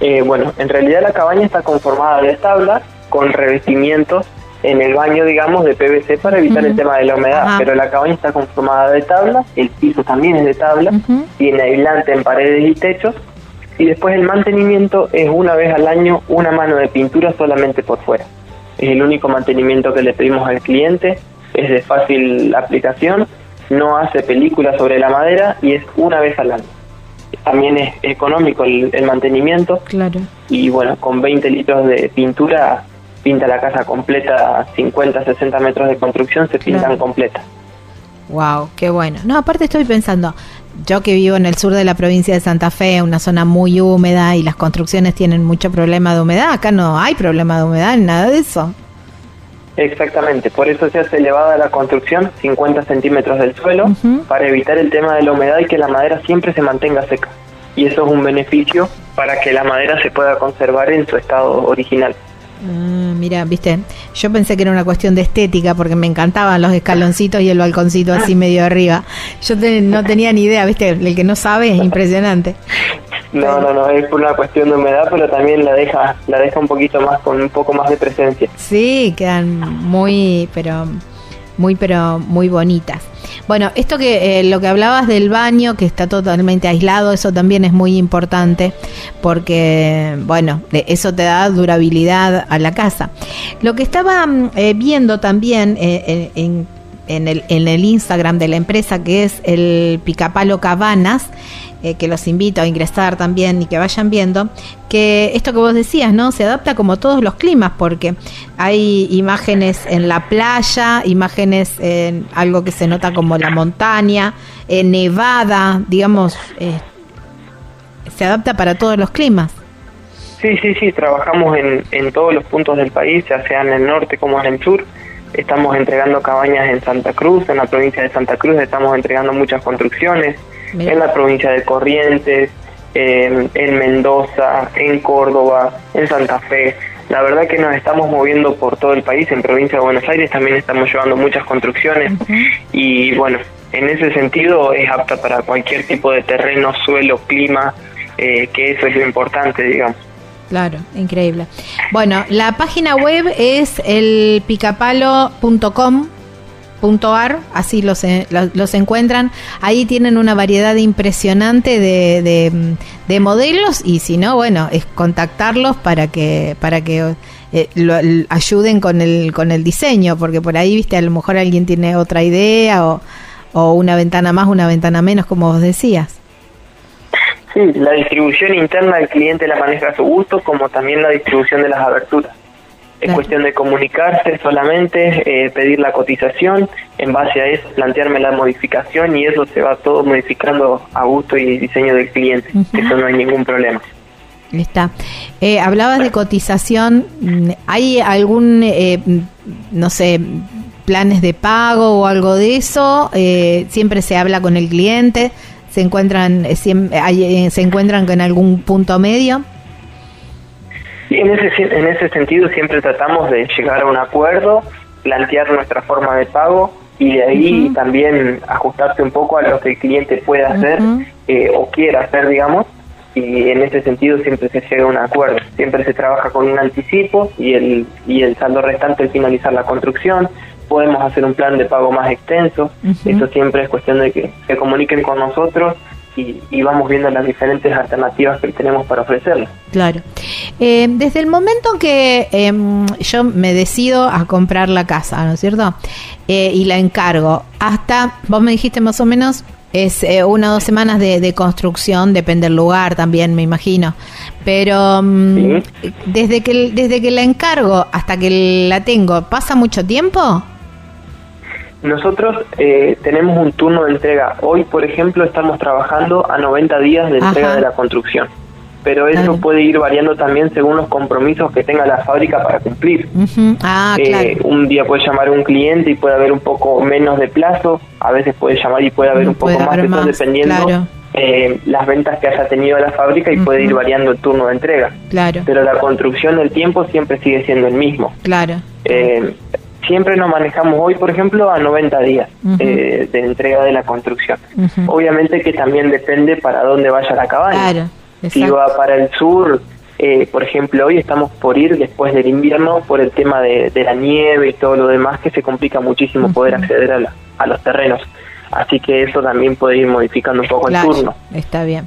E: Eh, bueno, en realidad la cabaña está conformada de tablas con revestimientos en el baño, digamos, de PVC para evitar el tema de la humedad.
B: Ajá.
E: Pero la cabaña está conformada de tablas, el piso también es de tablas,
B: Ujú.
E: tiene aislante en paredes y techos. Y después el mantenimiento es una vez al año una mano de pintura solamente por fuera. Es el único mantenimiento que le pedimos al cliente, es de fácil aplicación, no hace película sobre la madera y es una vez al año. También es económico el- el mantenimiento
B: Claro.
E: y bueno, con 20 litros de pintura pinta la casa completa, 50, 60 metros de construcción se pintan
B: Claro.
E: completas.
B: Wow, qué bueno. No, aparte estoy pensando, yo que vivo en el sur de la provincia de Santa Fe, una zona muy húmeda y las construcciones tienen mucho problema de humedad, acá no hay problema de humedad, nada de eso.
E: Exactamente, por eso se hace elevada la construcción, 50 centímetros del suelo, para evitar el tema de la humedad y que la madera siempre se mantenga seca. Y eso es un beneficio para que la madera se pueda conservar en su estado original.
B: Ah, mira, viste, yo pensé que era una cuestión de estética porque me encantaban los escaloncitos y el balconcito así medio arriba. Yo te- no tenía ni idea, viste, el que no sabe es impresionante.
E: No, no, no, es por una cuestión de humedad, pero también la deja, la deja un poquito más, con un poco más de presencia.
B: Sí, quedan muy, pero muy, pero muy bonitas. Bueno, esto que eh, lo que hablabas del baño, que está totalmente aislado, eso también es muy importante, porque, bueno, eso te da durabilidad a la casa. Lo que estaba mm, eh, viendo también eh, en- en el, en el Instagram de la empresa, que es el Picapalo Cabanas, eh, que los invito a ingresar también y que vayan viendo, que esto que vos decías, ¿no? Se adapta como todos los climas, porque hay imágenes en la playa, imágenes en algo que se nota como la montaña, eh, nevada, digamos, eh, se adapta para todos los climas.
E: Sí, sí, sí, trabajamos en, en todos los puntos del país, ya sea en el norte como en el sur. Estamos entregando cabañas en Santa Cruz, en la provincia de Santa Cruz estamos entregando muchas construcciones, En la provincia de Corrientes, en, en Mendoza, en Córdoba, en Santa Fe. La verdad que nos estamos moviendo por todo el país, en provincia de Buenos Aires también estamos llevando muchas construcciones y bueno, en ese sentido es apta para cualquier tipo de terreno, suelo, clima, eh, que eso es lo importante, digamos.
B: Claro, increíble. Bueno, la página web es el picapalo.com.ar, así los, los encuentran. Ahí tienen una variedad impresionante de, de, modelos y si no, bueno, es contactarlos para que para que eh, lo, ayuden con el con el diseño, porque por ahí, viste, a lo mejor alguien tiene otra idea o, o una ventana más, una ventana menos, como vos decías.
E: Sí, la distribución interna del cliente la maneja a su gusto, como también la distribución de las aberturas. Es cuestión de comunicarse solamente, eh, pedir la cotización, en base a eso plantearme la modificación y eso se va todo modificando a gusto y diseño del cliente. Eso no hay ningún problema.
B: Está. Eh, hablabas de cotización. ¿Hay algún, eh, no sé, planes de pago o algo de eso? ¿Siempre se habla con el cliente? se encuentran eh, eh, se encuentran en algún punto medio
E: en ese en ese sentido siempre tratamos de llegar a un acuerdo plantear nuestra forma de pago y de ahí también ajustarse un poco a lo que el cliente pueda hacer eh, o quiera hacer digamos y en ese sentido siempre se llega a un acuerdo. Siempre se trabaja con un anticipo y el y el saldo restante al finalizar la construcción. Podemos hacer un plan de pago más extenso. Eso siempre es cuestión de que se comuniquen con nosotros y, vamos viendo las diferentes alternativas que tenemos para ofrecerles.
B: Claro. Eh, desde el momento que em, yo me decido a comprar la casa, ¿no es cierto? Eh, y la encargo, hasta, vos me dijiste más o menos, es eh, una o dos semanas de, construcción, depende del lugar también, me imagino. Pero mm, desde, que, desde que la encargo hasta que la tengo, ¿pasa mucho tiempo?
E: Nosotros eh, tenemos un turno de entrega. Hoy, por ejemplo, estamos trabajando a 90 días de entrega de la construcción. Pero eso puede ir variando también según los compromisos que tenga la fábrica para cumplir.
B: ah,
E: eh, Un día puede llamar un cliente y puede haber un poco menos de plazo. A veces puede llamar y puede haber un poco más, eso dependiendo eh, las ventas que haya tenido la fábrica y puede ir variando el turno de entrega.
B: Claro.
E: Pero la construcción del tiempo siempre sigue siendo el mismo.
B: Claro.
E: Eh, siempre nos manejamos hoy, por ejemplo, a 90 días eh, de entrega de la construcción. Obviamente que también depende para dónde vaya la cabaña. si va para el sur, eh, por ejemplo, hoy estamos por ir después del invierno por el tema de, la nieve y todo lo demás que se complica muchísimo poder acceder a, a los terrenos. Así que eso también puede ir modificando un poco el turno.
B: Está bien.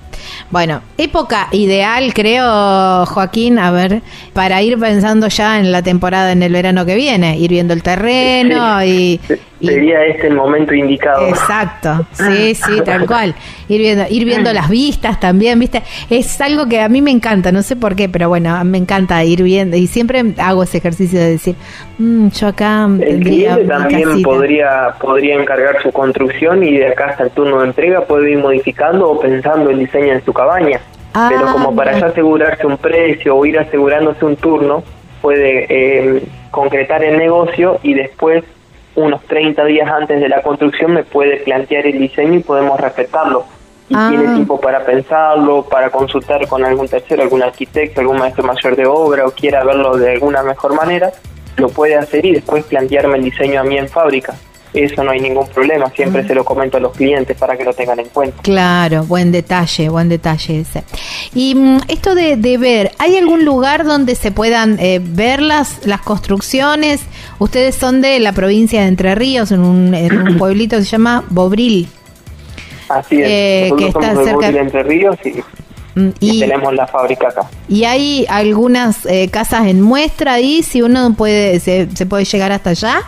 B: Bueno, época ideal, creo, Joaquín, a ver, para ir pensando ya en la temporada, en el verano que viene, ir viendo el terreno y,
E: Sería este el momento indicado.
B: Exacto, sí, sí, tal cual. Ir viendo, ir viendo las vistas también, ¿viste? Es algo que a mí me encanta, no sé por qué, pero bueno, me encanta ir viendo y siempre hago ese ejercicio de decir, mm, yo acá
E: el cliente también podría podría encargar su construcción y de acá hasta el turno de entrega puede ir modificando o pensando el diseño de su cabaña. pero ah, como para ya asegurarse un precio o ir asegurándose un turno, puede eh, concretar el negocio y después unos 30 días antes de la construcción me puede plantear el diseño y podemos respetarlo. Y ah. tiene tiempo para pensarlo, para consultar con algún tercero, algún arquitecto, algún maestro mayor de obra o quiera verlo de alguna mejor manera, lo puede hacer y después plantearme el diseño a mí en fábrica eso no hay ningún problema, siempre se lo comento a los clientes para que lo tengan en cuenta.
B: Claro, buen detalle, buen detalle ese. Y mm, esto de, ver, ¿hay algún lugar donde se puedan eh, ver las, las construcciones? Ustedes son de la provincia de Entre Ríos, en un, pueblito que se llama Bobril.
E: Así es, eh, que está cerca de Entre Ríos mm, y, tenemos la fábrica acá.
B: ¿Y hay algunas eh, casas en muestra ahí? Si uno puede se, se puede llegar hasta allá.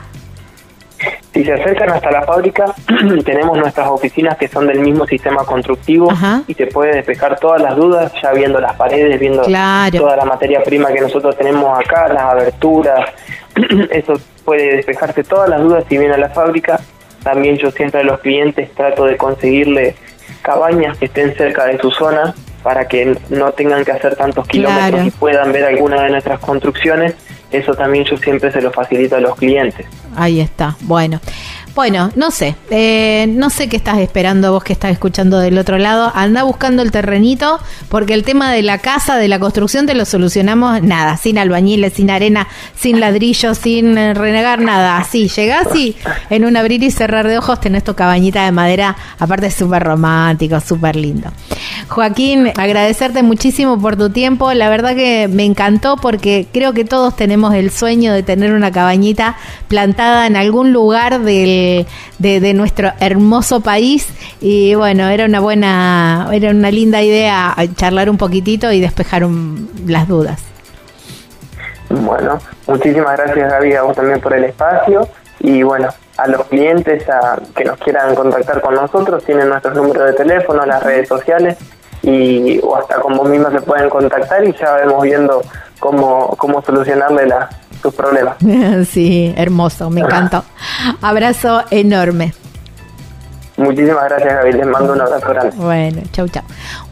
E: Si se acercan hasta la fábrica, tenemos nuestras oficinas que son del mismo sistema constructivo y se puede despejar todas las dudas ya viendo las paredes, viendo toda la materia prima que nosotros tenemos acá, las aberturas. Eso puede despejarse todas las dudas si viene a la fábrica. También yo siempre a los clientes trato de conseguirle cabañas que estén cerca de su zona para que no tengan que hacer tantos kilómetros y puedan ver alguna de nuestras construcciones eso también yo siempre se lo facilito a los clientes.
B: Ahí está. Bueno, Bueno, no sé, eh, no sé qué estás esperando vos que estás escuchando del otro lado. Anda buscando el terrenito, porque el tema de la casa, de la construcción, te lo solucionamos nada, sin albañiles, sin arena, sin ladrillos, sin eh, renegar nada. Así, llegás y en un abrir y cerrar de ojos tenés tu cabañita de madera, aparte súper romántico, súper lindo. Joaquín, agradecerte muchísimo por tu tiempo. La verdad que me encantó porque creo que todos tenemos el sueño de tener una cabañita plantada en algún lugar del de, nuestro hermoso país. Y bueno, era una buena, era una linda idea charlar un poquitito y despejar las dudas.
E: Bueno, muchísimas gracias Gaby a vos también por el espacio y bueno, a los clientes que nos quieran contactar con nosotros tienen nuestros números de teléfono, las redes sociales y o hasta con vos misma se pueden contactar y ya vemos viendo cómo, cómo solucionarle la, tus problemas.
B: sí, hermoso, me encantó. Abrazo enorme.
E: Muchísimas gracias, Gaby. Les mando un abrazo grande.
B: Bueno, chau, chau.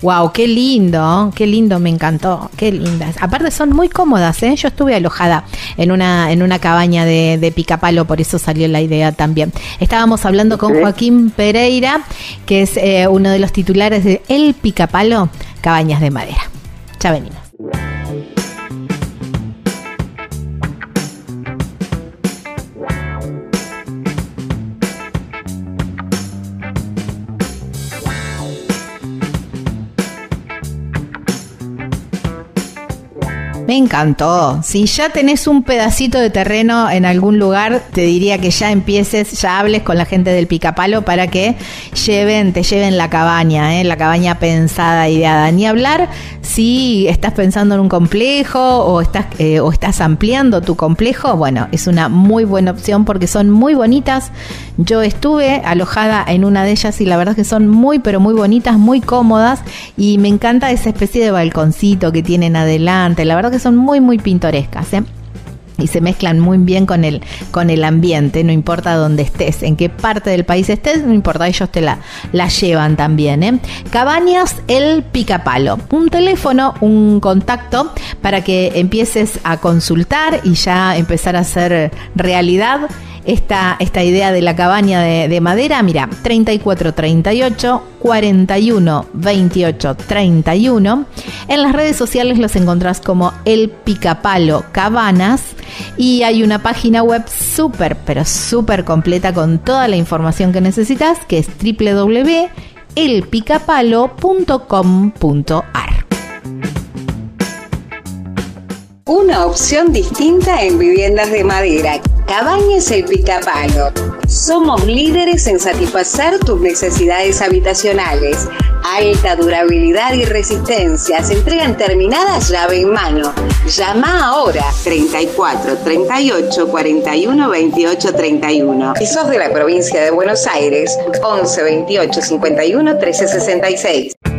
B: Wow, qué lindo, qué lindo, me encantó. Qué lindas. Aparte son muy cómodas, ¿eh? Yo estuve alojada en una, en una cabaña de, de Picapalo, por eso salió la idea también. Estábamos hablando con Joaquín Pereira, que es eh, uno de los titulares de El Picapalo, Cabañas de Madera. Ya venimos. Me encantó. Si ya tenés un pedacito de terreno en algún lugar, te diría que ya empieces, ya hables con la gente del Picapalo para que lleven, te lleven la cabaña, ¿eh? la cabaña pensada, ideada. Ni hablar si estás pensando en un complejo o estás, eh, o estás ampliando tu complejo. Bueno, es una muy buena opción porque son muy bonitas. Yo estuve alojada en una de ellas y la verdad es que son muy, pero muy bonitas, muy cómodas y me encanta esa especie de balconcito que tienen adelante. La verdad que son muy, muy pintorescas. ¿eh? y se mezclan muy bien con el, con el ambiente, no importa dónde estés, en qué parte del país estés, no importa, ellos te la, la llevan también. ¿eh? Cabañas El Picapalo, un teléfono, un contacto para que empieces a consultar y ya empezar a hacer realidad esta, esta idea de la cabaña de, madera, mira, 34 38 41 28 31. En las redes sociales los encontrás como El Picapalo Cabanas y hay una página web súper, pero súper completa con toda la información que necesitas, que es www.elpicapalo.com.ar.
F: Una opción distinta en viviendas de madera Cabañas El Picapalo. Somos líderes en satisfacer tus necesidades habitacionales. Alta durabilidad y resistencia. Se entregan terminadas llave en mano. Llama ahora 34 38 41 28 31. Si sos de la provincia de Buenos Aires, 11 28 51 13 66.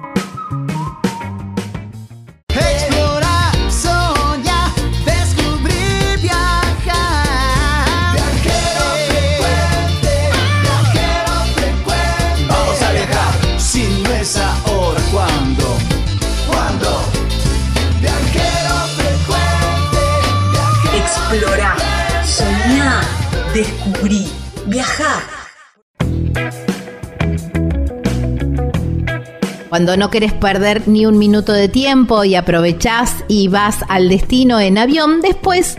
G: Descubrí, viajá.
B: Cuando no querés perder ni un minuto de tiempo y aprovechás y vas al destino en avión, después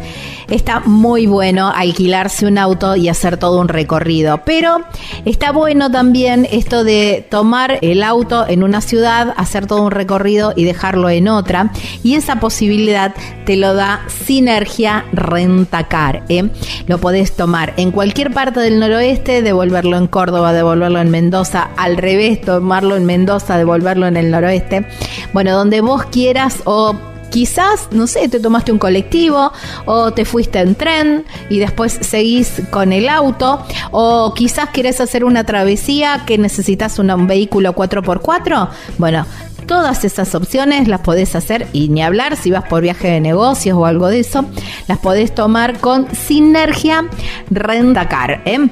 B: está muy bueno alquilarse un auto y hacer todo un recorrido. Pero está bueno también esto de tomar el auto en una ciudad, hacer todo un recorrido y dejarlo en otra. Y esa posibilidad te lo da Sinergia Rentacar. ¿eh? Lo podés tomar en cualquier parte del noroeste, devolverlo en Córdoba, devolverlo en Mendoza, al revés, tomarlo en Mendoza, devolverlo en el noroeste. Bueno, donde vos quieras o quizás, no sé, te tomaste un colectivo o te fuiste en tren y después seguís con el auto o quizás quieres hacer una travesía que necesitas un vehículo 4x4. Bueno, todas esas opciones las podés hacer y ni hablar si vas por viaje de negocios o algo de eso, las podés tomar con Sinergia Rendacar. ¿eh?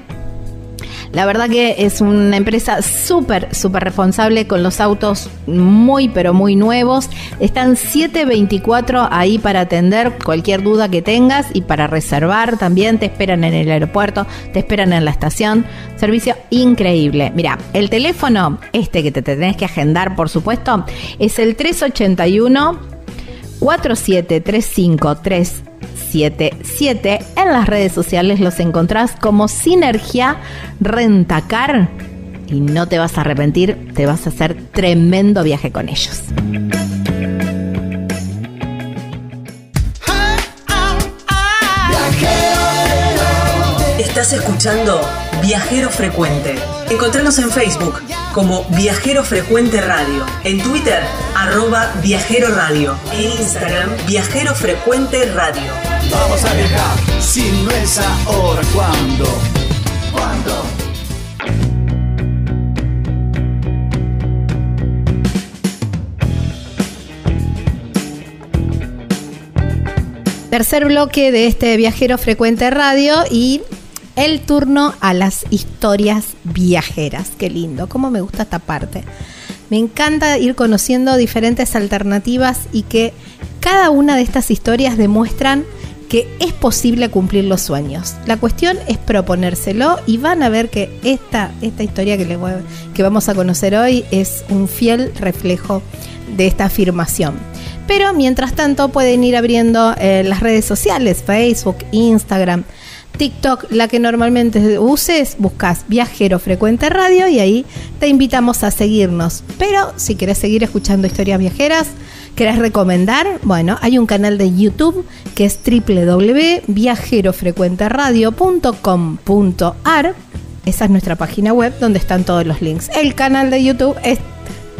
B: La verdad que es una empresa súper, súper responsable con los autos muy, pero muy nuevos. Están 724 ahí para atender cualquier duda que tengas y para reservar también. Te esperan en el aeropuerto, te esperan en la estación. Servicio increíble. Mira, el teléfono, este que te tenés que agendar, por supuesto, es el 381 47353 77. En las redes sociales los encontrás como Sinergia Rentacar y no te vas a arrepentir, te vas a hacer tremendo viaje con ellos.
G: Estás escuchando Viajero Frecuente. Encontranos en Facebook como Viajero Frecuente Radio, en Twitter arroba Viajero Radio, en Instagram Viajero Frecuente Radio.
A: Vamos a viajar, si no es ahora, ¿cuándo? ¿Cuándo?
B: Tercer bloque de este Viajero Frecuente Radio y el turno a las historias viajeras. Qué lindo, cómo me gusta esta parte. Me encanta ir conociendo diferentes alternativas y que cada una de estas historias demuestran que es posible cumplir los sueños. La cuestión es proponérselo y van a ver que esta, esta historia que, que vamos a conocer hoy es un fiel reflejo de esta afirmación. Pero mientras tanto pueden ir abriendo eh, las redes sociales, Facebook, Instagram, TikTok, la que normalmente uses, buscas Viajero Frecuente Radio y ahí te invitamos a seguirnos. Pero si quieres seguir escuchando historias viajeras, ¿Querés recomendar? Bueno, hay un canal de YouTube que es www.viajerofrecuenteradio.com.ar. Esa es nuestra página web donde están todos los links. El canal de YouTube es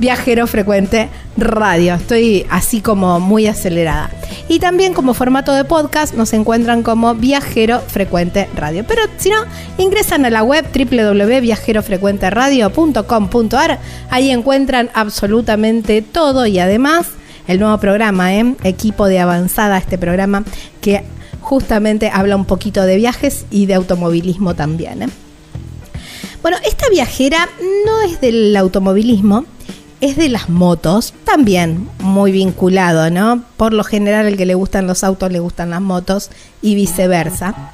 B: Viajero Frecuente Radio. Estoy así como muy acelerada. Y también como formato de podcast nos encuentran como Viajero Frecuente Radio. Pero si no, ingresan a la web www.viajerofrecuenteradio.com.ar. Ahí encuentran absolutamente todo y además el nuevo programa, ¿eh? Equipo de Avanzada, este programa que justamente habla un poquito de viajes y de automovilismo también. ¿eh? Bueno, esta viajera no es del automovilismo, es de las motos, también muy vinculado, ¿no? Por lo general, el que le gustan los autos le gustan las motos y viceversa.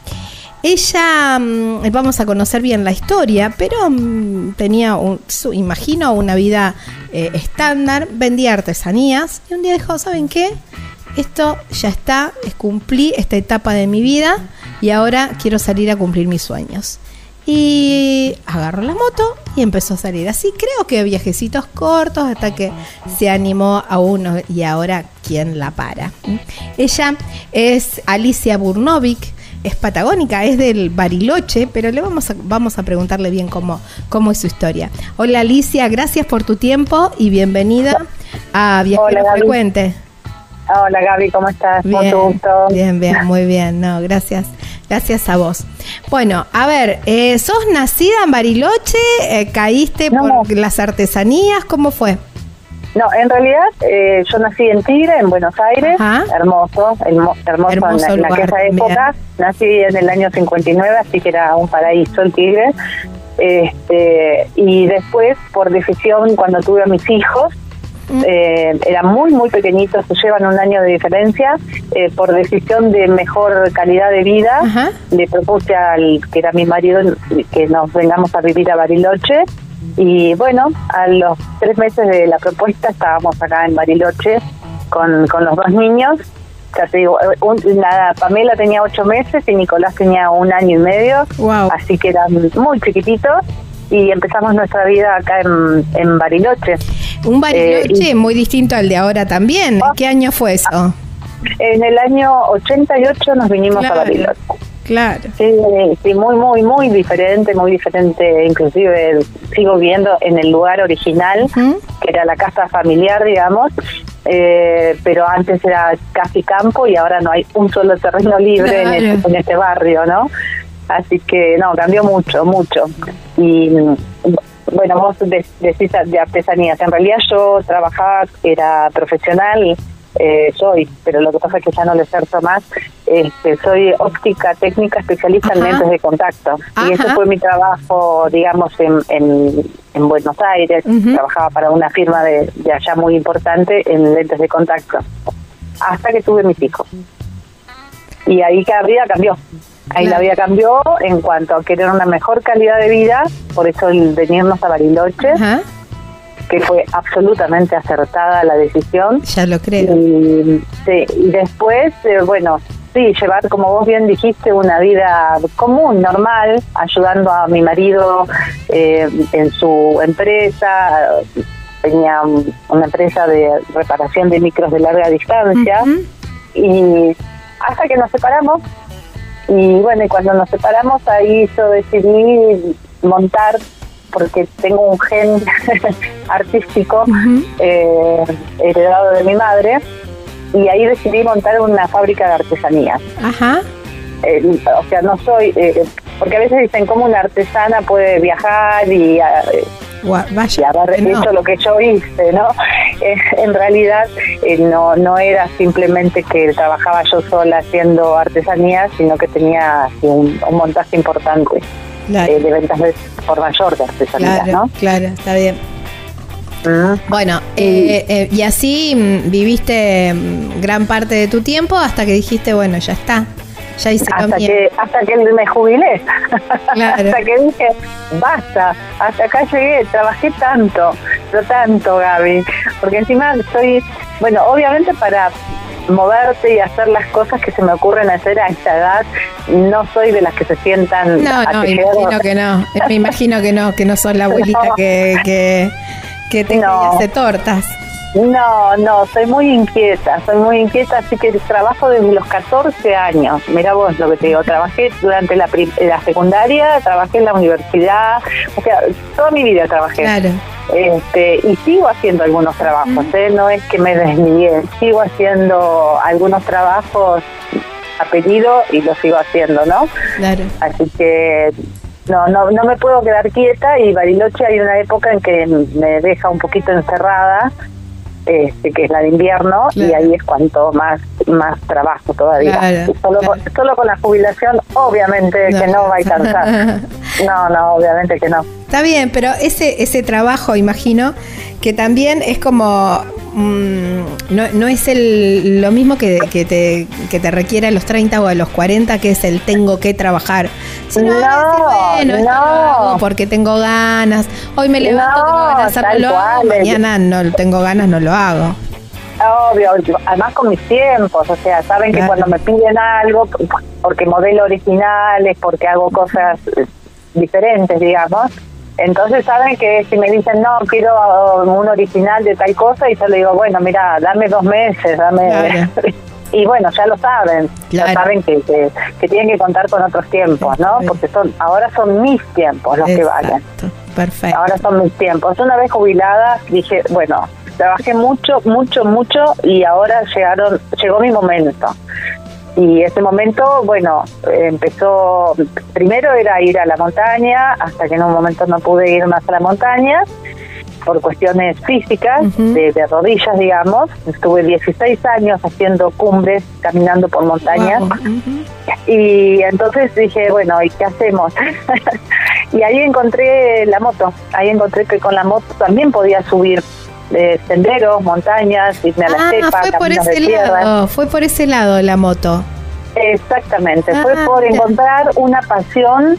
B: Ella, mm, vamos a conocer bien la historia, pero mm, tenía, un, imagino, una vida eh, estándar, vendía artesanías y un día dijo, ¿saben qué? Esto ya está, es cumplí esta etapa de mi vida y ahora quiero salir a cumplir mis sueños. Y agarró la moto y empezó a salir así. Creo que viajecitos cortos hasta que se animó a uno y ahora quién la para. ¿Mm? Ella es Alicia Burnovic es patagónica, es del Bariloche, pero le vamos a, vamos a preguntarle bien cómo, cómo es su historia. Hola Alicia, gracias por tu tiempo y bienvenida a Viajero Frecuente.
H: Hola Gaby, ¿cómo estás?
B: Bien, Bien, bien, muy bien. No, gracias. Gracias a vos. Bueno, a ver, eh, ¿sos nacida en Bariloche? Eh, ¿Caíste por las artesanías? ¿Cómo fue?
H: No, en realidad eh, yo nací en Tigre, en Buenos Aires, hermoso, hermoso, en, aquella época. Nací en el año 59, así que era un paraíso el Tigre. Este, y después, por decisión, cuando tuve a mis hijos, eh, eran muy, muy pequeñitos, se llevan un año de diferencia, eh, por decisión de mejor calidad de vida, le propuse al que era mi marido que nos vengamos a vivir a Bariloche. Y bueno, a los tres meses de la propuesta estábamos acá en Bariloche con, con los dos niños. Ya te digo, la Pamela tenía ocho meses y Nicolás tenía un año y medio, así que eran muy chiquititos y empezamos nuestra vida acá en, en Bariloche.
B: Un Bariloche eh, muy distinto al de ahora también. Ah. ¿Qué año fue eso?
H: En el año 88 nos vinimos a Bariloche.
B: Claro.
H: Sí, sí, muy, muy, muy diferente, muy diferente. Inclusive sigo viendo en el lugar original, que era la casa familiar, digamos, eh, pero antes era casi campo y ahora no hay un solo terreno libre en, este, en este barrio, ¿no? Así que no, cambió mucho, mucho. Y bueno, vos decís de artesanías. En realidad yo trabajaba, era profesional, eh, soy, pero lo que pasa es que ya no le ejerzo más. Este, soy óptica técnica especialista en lentes de contacto. Y ese fue mi trabajo, digamos, en, en, Buenos Aires. Trabajaba para una firma de, de allá muy importante en lentes de contacto. Hasta que tuve mis hijos. Y ahí cada vida cambió. Ahí la vida cambió en cuanto a querer una mejor calidad de vida, por eso el venirnos a Bariloche, que fue absolutamente acertada la decisión.
B: Ya lo creo.
H: Y, después, eh, bueno, sí, llevar, como vos bien dijiste, una vida común, normal, ayudando a mi marido eh, en su empresa. Tenía una empresa de reparación de micros de larga distancia. Y hasta que nos separamos, y bueno, y cuando nos separamos ahí yo decidí montar, porque tengo un gen artístico eh, heredado de mi madre, y ahí decidí montar una fábrica de artesanías. Ajá. Eh, o sea, no soy, eh, porque a veces dicen cómo una artesana puede viajar y Vaya, y haber hecho lo que yo hice, ¿no? Eh, en realidad eh, no no era simplemente que trabajaba yo sola haciendo artesanía, sino que tenía un, montaje importante eh, de ventas por mayor de artesanía,
B: ¿no? Claro, está bien. Bueno, y así mm, viviste mm, gran parte de tu tiempo hasta que dijiste, bueno, ya está, ya hice
H: hasta que hasta que me jubilé. Hasta que dije basta hasta acá llegué trabajé tanto pero tanto Gaby porque encima soy bueno obviamente para moverte y hacer las cosas que se me ocurren hacer a esta edad no soy de las que se sientan
B: no no me imagino que no me imagino que no que no sos la abuelita que que que tenga hace tortas
H: no, no, soy muy inquieta, soy muy inquieta, así que trabajo desde los 14 años. Mira vos lo que te digo, trabajé durante la, la secundaria, trabajé en la universidad, o sea, toda mi vida trabajé. Claro. Este, y sigo haciendo algunos trabajos, ¿eh? no es que me desvíe, sigo haciendo algunos trabajos a pedido y lo sigo haciendo, ¿no? Claro. Así que no, no, no me puedo quedar quieta y Bariloche hay una época en que me deja un poquito encerrada este, que es la de invierno, y ahí es cuanto más más trabajo todavía. solo, solo con la jubilación, obviamente que no va a alcanzar. no, no, obviamente que no.
B: Está bien, pero ese, ese trabajo, imagino, que también es como Mm, no, no es el, lo mismo que, que, te, que te requiere a los 30 o a los 40, que es el tengo que trabajar.
H: Sino no, no.
B: porque tengo ganas. Hoy me levanto, tengo ganas hacerlo, mañana no tengo ganas, no lo hago.
H: Obvio, además con mis tiempos, o sea, saben que cuando me piden algo, porque modelo originales, porque hago cosas diferentes, digamos, entonces saben que si me dicen, no, quiero un original de tal cosa, y yo le digo, bueno, mira, dame dos meses, dame... y bueno, ya lo saben, ya saben que, que, tienen que contar con otros tiempos, ¿no? Porque son ahora son mis tiempos los que valen.
B: Perfecto.
H: Ahora son mis tiempos. Una vez jubilada dije, bueno, trabajé mucho, mucho, mucho y ahora llegaron, llegó mi momento. Y ese momento, bueno, empezó, primero era ir a la montaña, hasta que en un momento no pude ir más a la montaña, por cuestiones físicas, de, rodillas, digamos. Estuve 16 años haciendo cumbres, caminando por montañas. Y entonces dije, bueno, ¿y qué hacemos? y ahí encontré la moto. Ahí encontré que con la moto también podía subir eh, senderos, montañas, irme a la
B: Ah,
H: estepa,
B: fue por
H: de
B: ese
H: tierra.
B: lado, fue por ese lado la moto.
H: Exactamente, fue
B: Ah,
H: por encontrar una pasión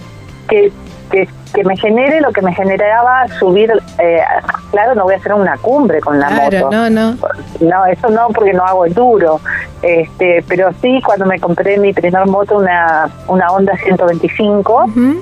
H: que, que, que me genere lo que me generaba subir, eh, claro, no voy a hacer una cumbre con la
B: Claro,
H: moto.
B: no, no.
H: No, eso no, porque no hago enduro. Este, pero sí, cuando me compré mi primer moto, una, una Honda 125,
B: Ujú.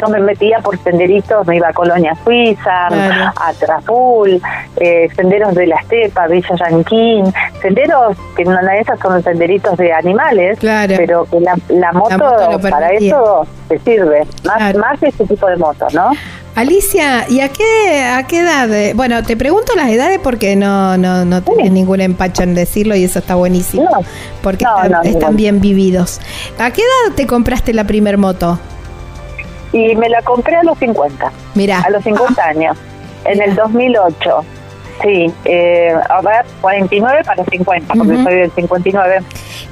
H: Yo me metía por senderitos, me iba a Colonia Suiza,
B: Claro.
H: a Traful, eh, senderos de la Estepa, Villa Yanquín, senderos que no de esas son senderitos de animales,
B: Claro.
H: pero que la, la moto, para eso te sirve, más,
B: Claro.
H: más ese tipo de moto, ¿no?
B: Alicia, ¿y a qué, a qué edad? Bueno, te pregunto las edades porque no, no, no tenés ningún empacho en decirlo y eso está buenísimo.
H: No.
B: porque
H: No,
B: están,
H: no,
B: están bien vividos. ¿A qué edad te compraste la primer moto?
H: Y me la compré a los 50.
B: Mirá.
H: A los 50 años, en el 2008. Sí, eh, a ver, 49 para 50, porque
B: Ujú.
H: soy del 59.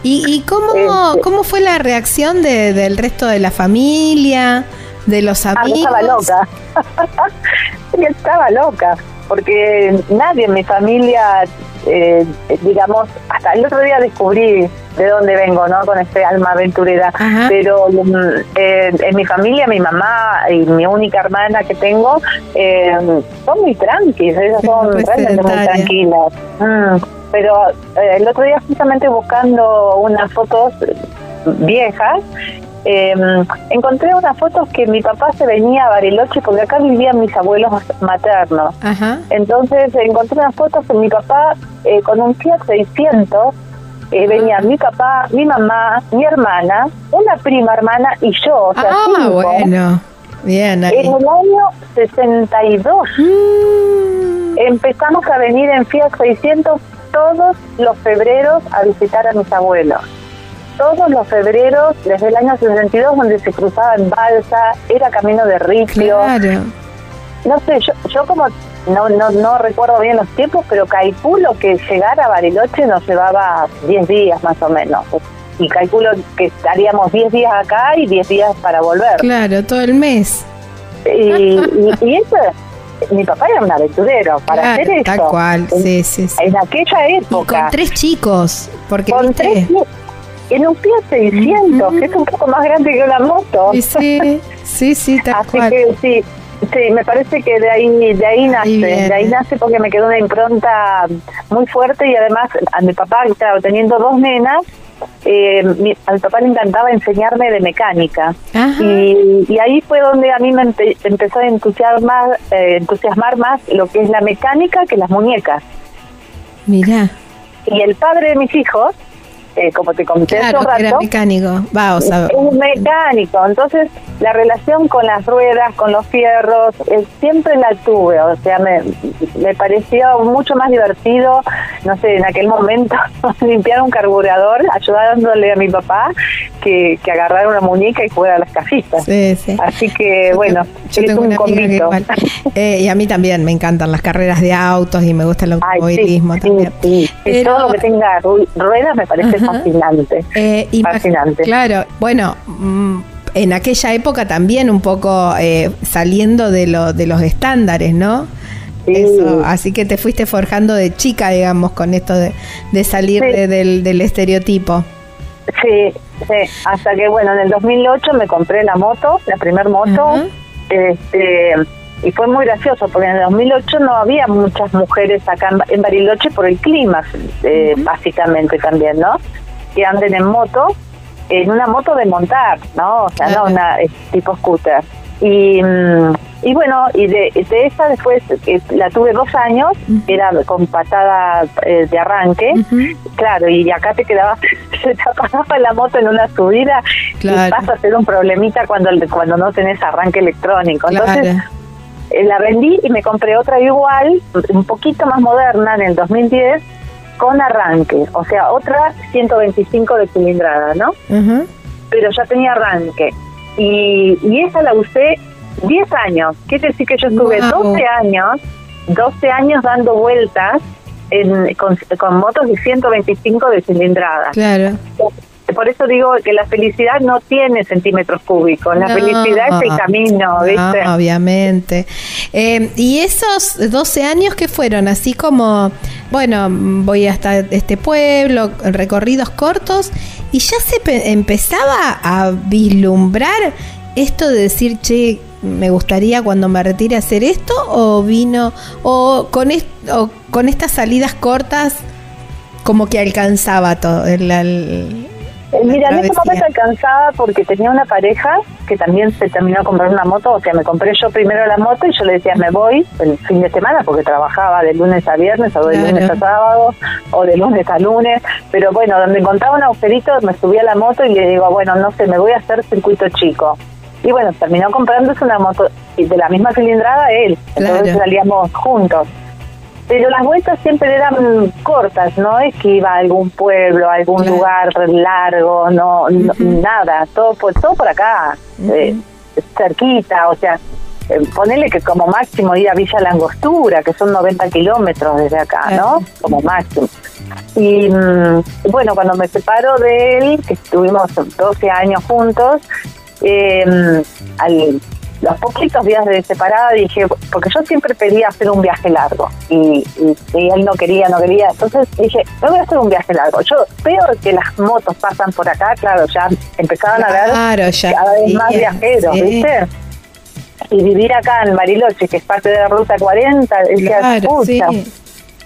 B: ¿Y, y cómo,
H: Este-
B: cómo fue la reacción de- del resto de la familia, de los
H: Ah,
B: amigos?
H: estaba loca. Estaba loca, porque nadie en mi familia, eh, digamos, hasta el otro día descubrí de dónde vengo, ¿no? Con este alma aventurera.
B: Ajá.
H: Pero mm, eh, en mi familia, mi mamá y mi única hermana que tengo, eh, son muy tranquilas, ellas son realmente muy tranquilas. Mm, pero eh, el otro día justamente buscando unas fotos viejas, eh, encontré unas fotos que mi papá se venía a Bariloche porque acá vivían mis abuelos maternos.
B: Ajá.
H: Entonces encontré unas fotos con mi papá eh, con un Fiat 600. eh, venía mi papá, mi mamá, mi hermana, una prima hermana y yo. O sea,
B: Ah,
H: cinco.
B: bueno. Bien, ahí.
H: En el año 62
B: Mm,
H: empezamos a venir en Fiat 600 todos los febreros a visitar a mis abuelos. Todos los febreros, desde el año 62, donde se cruzaba en balsa, era camino de ripio.
B: claro.
H: No sé, yo, yo como no, no, no recuerdo bien los tiempos, pero calculo que llegar a Bariloche nos llevaba 10 días más o menos. Y calculo que estaríamos 10 días acá y 10 días para volver.
B: Claro, todo el mes.
H: Y, y, y eso, mi papá era un aventurero para
B: Claro,
H: hacer eso.
B: tal cual. Sí, sí, sí.
H: en aquella
B: Y
H: época.
B: con tres chicos, porque
H: con
B: viste.
H: tres en un Fiat 600, que es un poco más grande que una moto.
B: Sí, sí, sí, sí, tal
H: Así
B: cual.
H: que sí, sí, me parece que de ahí de ahí nace, de ahí nace porque me quedó una impronta muy fuerte y además a mi papá, claro, teniendo dos nenas, eh, mi- a mi papá le encantaba enseñarme de mecánica y, y ahí fue donde a mí me empe- empezó a entusiasmar, eh, entusiasmar más lo que es la mecánica que las muñecas.
B: Mirá.
H: Y el padre de mis hijos, eh, como te comenté hace
B: Claro,
H: un
B: que era
H: rato,
B: mecánico. Va, o sea,
H: es un mecánico, entonces la relación con las ruedas, con los fierros, eh, siempre la tuve, o sea, me, me pareció mucho más divertido, no sé, en aquel momento limpiar un carburador ayudándole a mi papá que, que agarrar una muñeca y jugar a las casitas.
B: sí, sí.
H: Así que
B: Yo
H: bueno,
B: yo tengo
H: un combito.
B: Eh, y a mí también me encantan las carreras de autos y me gusta el
H: Ay, sí,
B: automovilismo también.
H: sí, sí,
B: Pero-
H: todo lo que tenga ru- ruedas me parece. Fascinante.
B: Eh,
H: Fascinante.
B: Claro, bueno, mm, en aquella época también un poco eh, saliendo de, lo, de los estándares, ¿no?
H: Sí.
B: Eso, así que te fuiste forjando de chica, digamos, con esto de, de salir
H: Sí.
B: de- del, del estereotipo.
H: Sí, sí, hasta que bueno, en el 2008 me compré la moto, la primer moto, este, y fue muy gracioso porque en el 2008 no había muchas mujeres acá en, Ba- en Bariloche por el clima, eh, básicamente también, ¿no? Que anden en moto, en una moto de montar, ¿no? O sea, no una eh, tipo scooter. Y, mm, y bueno, y de, de esa después eh, la tuve dos años, era con patada eh, de arranque. Claro, y acá te quedabas, se te apagaba la moto en una subida
B: Claro.
H: y pasa a ser un problemita cuando cuando no tenés arranque electrónico. Entonces
B: Claro.
H: Eh, la vendí y me compré otra igual, un poquito más moderna en el 2010, con arranque, o sea, otra 125 de cilindrada, ¿no? Pero ya tenía arranque. Y, y esa la usé 10 años, quiere decir que yo estuve
B: Guau.
H: 12 años, 12 años dando vueltas en, con, con motos de 125 de cilindrada.
B: Claro.
H: Por eso digo que la felicidad no tiene centímetros cúbicos, la felicidad es el camino, ¿viste?
B: obviamente. Eh, y esos 12 años que fueron así como, bueno, voy hasta este pueblo, recorridos cortos, y ya se empezaba a vislumbrar esto de decir, che, me gustaría cuando me retire hacer esto, o vino, o con, o con estas salidas cortas, como que alcanzaba todo el,
H: eh, mira, en ese momento alcanzaba porque tenía una pareja que también se terminó de comprar una moto, o sea, me compré yo primero la moto y yo le decía, me voy el fin de semana porque trabajaba de lunes a viernes o de lunes a sábado o de lunes a lunes, pero bueno, donde encontraba un agujerito me subía a la moto y le digo, bueno, no sé, me voy a hacer circuito chico. Y bueno, terminó comprándose una moto de la misma cilindrada él, entonces salíamos juntos pero las vueltas siempre eran cortas, no es que iba a algún pueblo, a algún lugar largo, no, nada, todo por, todo por acá, eh, cerquita, o sea, eh, ponerle que como máximo ir a Villa Langostura, que son 90 kilómetros desde acá, ¿no? Como máximo. Y mm, bueno, cuando me separo de él, que estuvimos 12 años juntos, eh, al los poquitos días de separada dije, porque yo siempre pedía hacer un viaje largo y, él no quería, no quería, entonces dije, no voy a hacer un viaje largo. Yo veo que las motos pasan por acá, claro, ya empezaban a ver cada vez más viajeros, ¿viste? Y vivir acá en Bariloche, que es parte de la Ruta 40, decía, claro,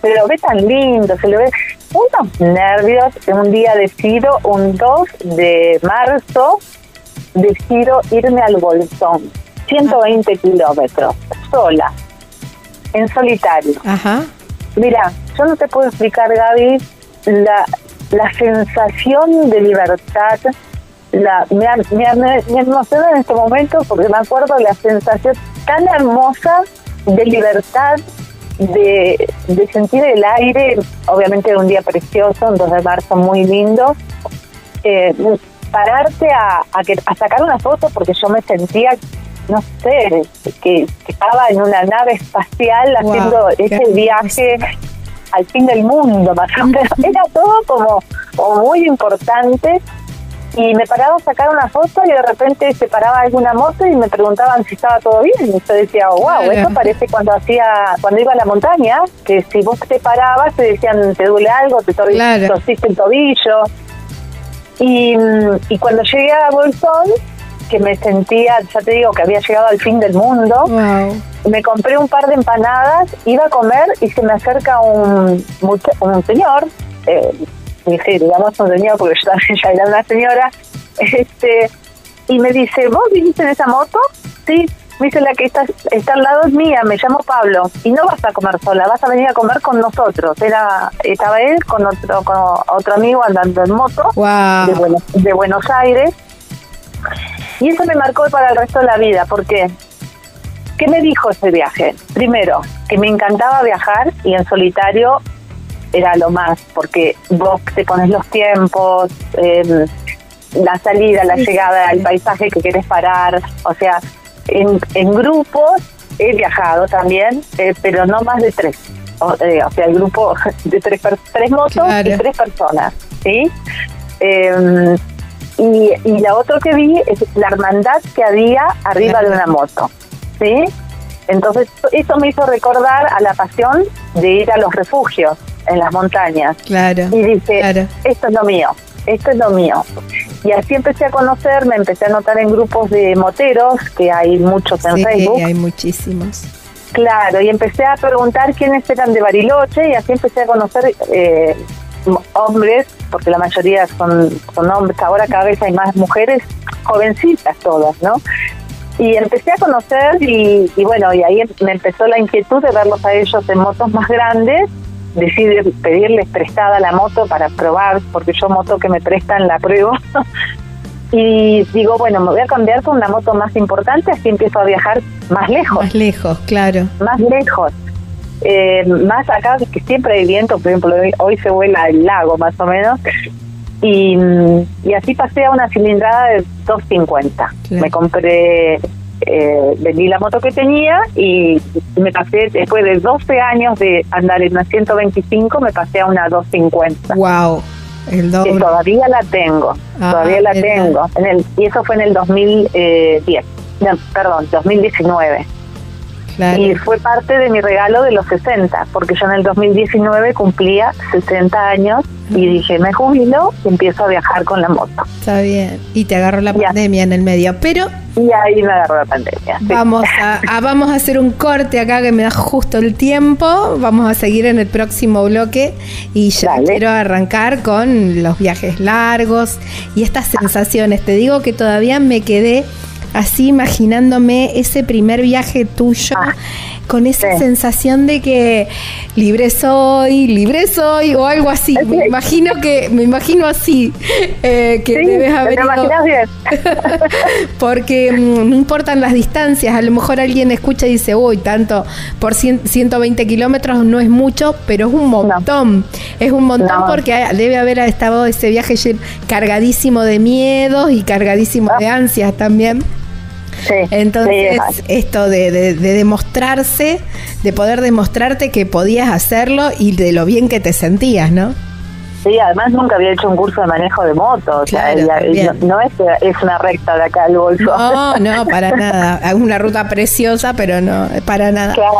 H: pero ve tan lindo, se le ve unos nervios. Un día decido, un 2 de marzo, decido irme al Bolsón 120 kilómetros, sola, en solitario. Ajá. Mira, yo no te puedo explicar, Gaby, la, la sensación de libertad. La, me, me, me emociona en este momento porque me acuerdo de la sensación tan hermosa de libertad, de, de sentir el aire, obviamente un día precioso, un 2 de marzo muy lindo. Eh, pararte a, a, que, a sacar una foto porque yo me sentía no sé, que, estaba en una nave espacial haciendo ese viaje al fin del mundo, más Era todo como, muy importante y me paraba a sacar una foto y de repente se paraba alguna moto y me preguntaban si estaba todo bien. Y yo decía wow eso parece cuando hacía cuando iba a la montaña que si vos te parabas te decían te duele algo te torciste el tobillo y, y cuando llegué a Bolsón que me sentía, ya te digo, que había llegado al fin del mundo. Me compré un par de empanadas, iba a comer y se me acerca un, un señor, eh, digamos un señor porque yo también ya era una señora, este y me dice, ¿vos viniste en esa moto? Sí. Me dice, la que está, está al lado es mía, me llamo Pablo, y no vas a comer sola, vas a venir a comer con nosotros. Era Estaba él con otro, con otro amigo andando en moto de, de Buenos Aires y eso me marcó para el resto de la vida, porque ¿qué me dijo ese viaje? Primero, que me encantaba viajar y en solitario era lo más, porque vos te pones los tiempos, em, la salida, la llegada, el paisaje que quieres parar, o sea, en, en grupos he viajado también, eh, pero no más de tres. O, eh, sea, el grupo de tres, tres motos y tres personas, ¿sí? Eh, y, y la otra que vi es la hermandad que había arriba de una moto, ¿sí? Entonces, eso me hizo recordar a la pasión de ir a los refugios en las montañas.
B: Claro.
H: Y dije, esto es lo mío, esto es lo mío. Y así empecé a conocer, me empecé a notar en grupos de moteros, que hay muchos en Facebook.
B: Sí, hay muchísimos.
H: Claro, y empecé a preguntar quiénes eran de Bariloche y así empecé a conocer eh, hombres, porque la mayoría son, son hombres, ahora cada vez hay más mujeres, jovencitas todas, ¿no? Y empecé a conocer y, bueno, y ahí me empezó la inquietud de verlos a ellos en motos más grandes, decidí pedirles prestada la moto para probar, porque yo moto que me prestan la pruebo. y digo, bueno, me voy a cambiar con una moto más importante, así empiezo a viajar más lejos.
B: Más lejos, claro.
H: Más lejos. Eh, más acá que siempre hay viento, por ejemplo, hoy, se vuela el lago más o menos, y, y así pasé a una cilindrada de 250. Me compré, eh, vendí la moto que tenía y me pasé, después de 12 años de andar en una 125, me pasé a una 250.
B: ¡Wow! El doble.
H: Que todavía la tengo,
B: Ah,
H: todavía la tengo. En el, y eso fue en el 2010, no, perdón, 2019.
B: Claro.
H: Y fue parte de mi regalo de los 60, porque yo en el 2019 cumplía 60 años y dije, me jubilo y empiezo a viajar con la moto.
B: Está bien. Y te agarró la
H: Ya.
B: pandemia en el medio. Pero
H: Y ahí me agarró la pandemia. sí.
B: vamos a, a- vamos a hacer un corte acá que me da justo el tiempo. Vamos a seguir en el próximo bloque. Y ya
H: Dale.
B: quiero arrancar con los viajes largos y estas sensaciones. Te digo que todavía me quedé así imaginándome ese primer viaje tuyo.
H: Ah,
B: Con esa
H: sí.
B: sensación de que libre soy, libre soy, o algo así.
H: Sí.
B: Me imagino que, me imagino así, eh, que
H: Sí,
B: debes
H: ¿te
B: haber ido-
H: bien?
B: porque mm, no importan las distancias. A lo mejor alguien escucha y dice, uy, tanto por cien- 120 kilómetros no es mucho, pero es un montón. Es un montón
H: No.
B: porque debe haber estado ese viaje cargadísimo de miedos y cargadísimo de ansias también.
H: Sí,
B: Entonces, esto de, de- de demostrarse, de poder demostrarte que podías hacerlo y de lo bien que te sentías, ¿no?
H: Sí, además nunca había hecho un curso de manejo de moto. o sea,
B: Claro,
H: y- y
B: también.
H: no, no es, una recta de acá al Golfo.
B: No, no, para nada. Es una ruta preciosa, pero no, para nada.
H: Claro,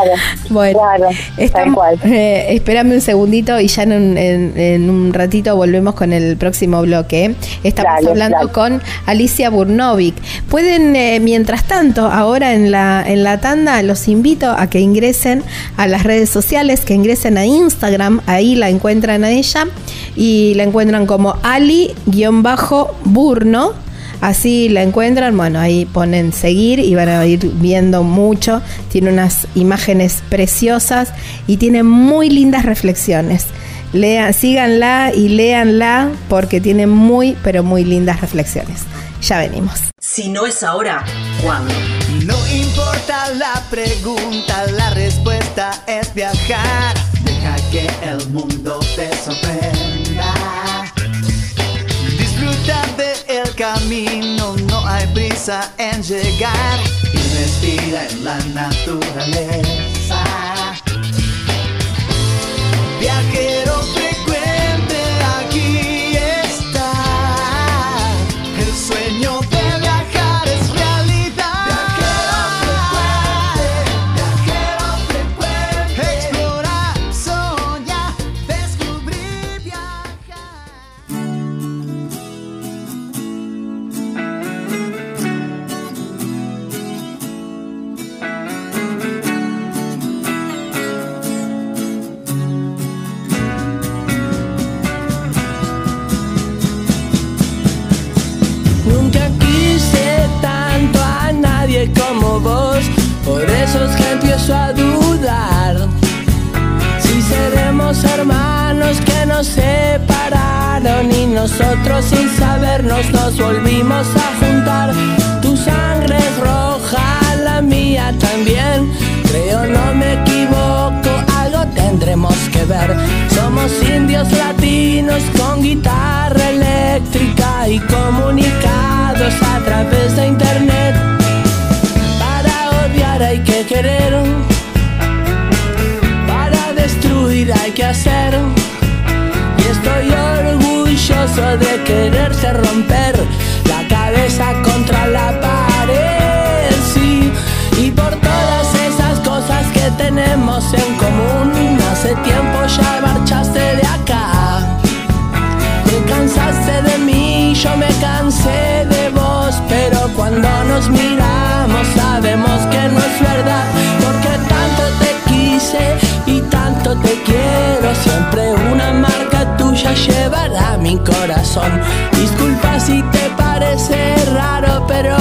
B: Bueno,
H: claro,
B: estamos-
H: tal cual.
B: eh, espérame un segundito y ya en un, en- en un ratito volvemos con el próximo bloque. Estamos
H: Dale,
B: hablando
H: dale.
B: con Alicia Burnovic. Pueden, eh, mientras tanto, ahora en la, en la tanda, los invito a que ingresen a las redes sociales, que ingresen a Instagram, ahí la encuentran a ella y la encuentran como Ali-Burno. Así la encuentran, bueno, ahí ponen seguir y van a ir viendo mucho. Tiene unas imágenes preciosas y tiene muy lindas reflexiones. Lean, síganla y léanla porque tiene muy, pero muy lindas reflexiones. Ya venimos.
G: Si no es ahora, ¿cuándo?
A: No importa la pregunta, la respuesta es viajar. Deja que el mundo te sorprenda. Camino, no hay prisa en llegar. Y respira en la naturaleza. Viajero
I: que empiezo a dudar. Si seremos hermanos que nos separaron y nosotros sin sabernos nos volvimos a juntar. Tu sangre es roja, la mía también. Creo no me equivoco, algo tendremos que ver. Somos indios latinos con guitarra eléctrica y comunicados a través de internet. Querer, para destruir hay que hacer. Y estoy orgulloso de quererte romper la cabeza contra la pared. Y por todas esas cosas que tenemos en común, hace tiempo ya marchaste de acá. Te cansaste de mí, yo me cansé de vos, pero cuando nos miramos mi corazón. Disculpa si te parece raro, pero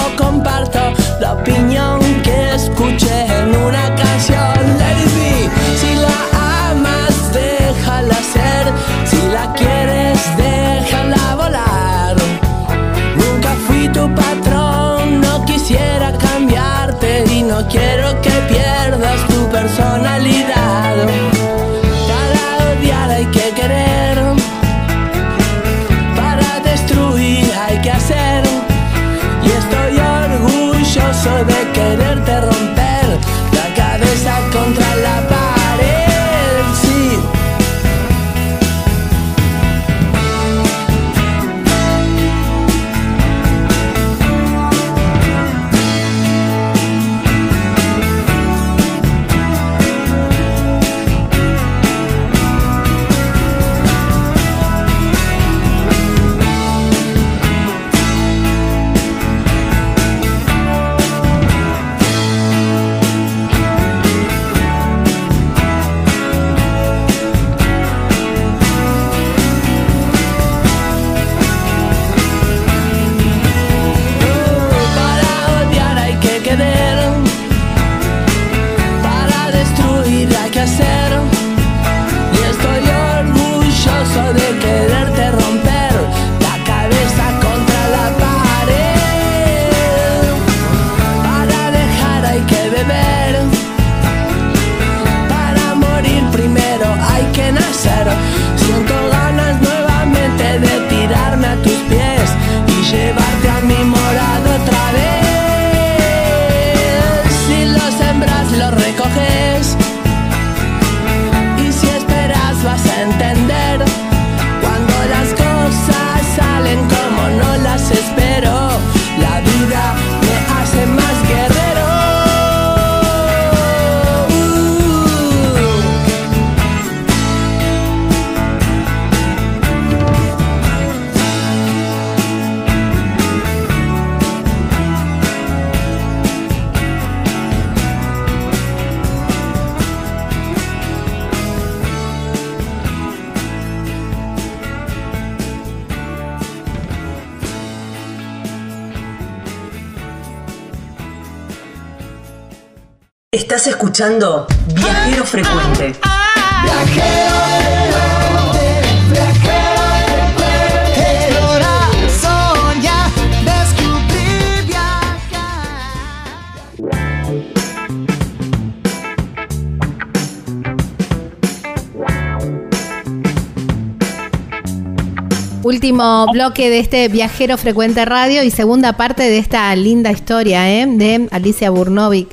G: escuchando Viajero Frecuente.
B: Último bloque de este Viajero Frecuente Radio y segunda parte de esta linda historia ¿eh? de Alicia Burnovic,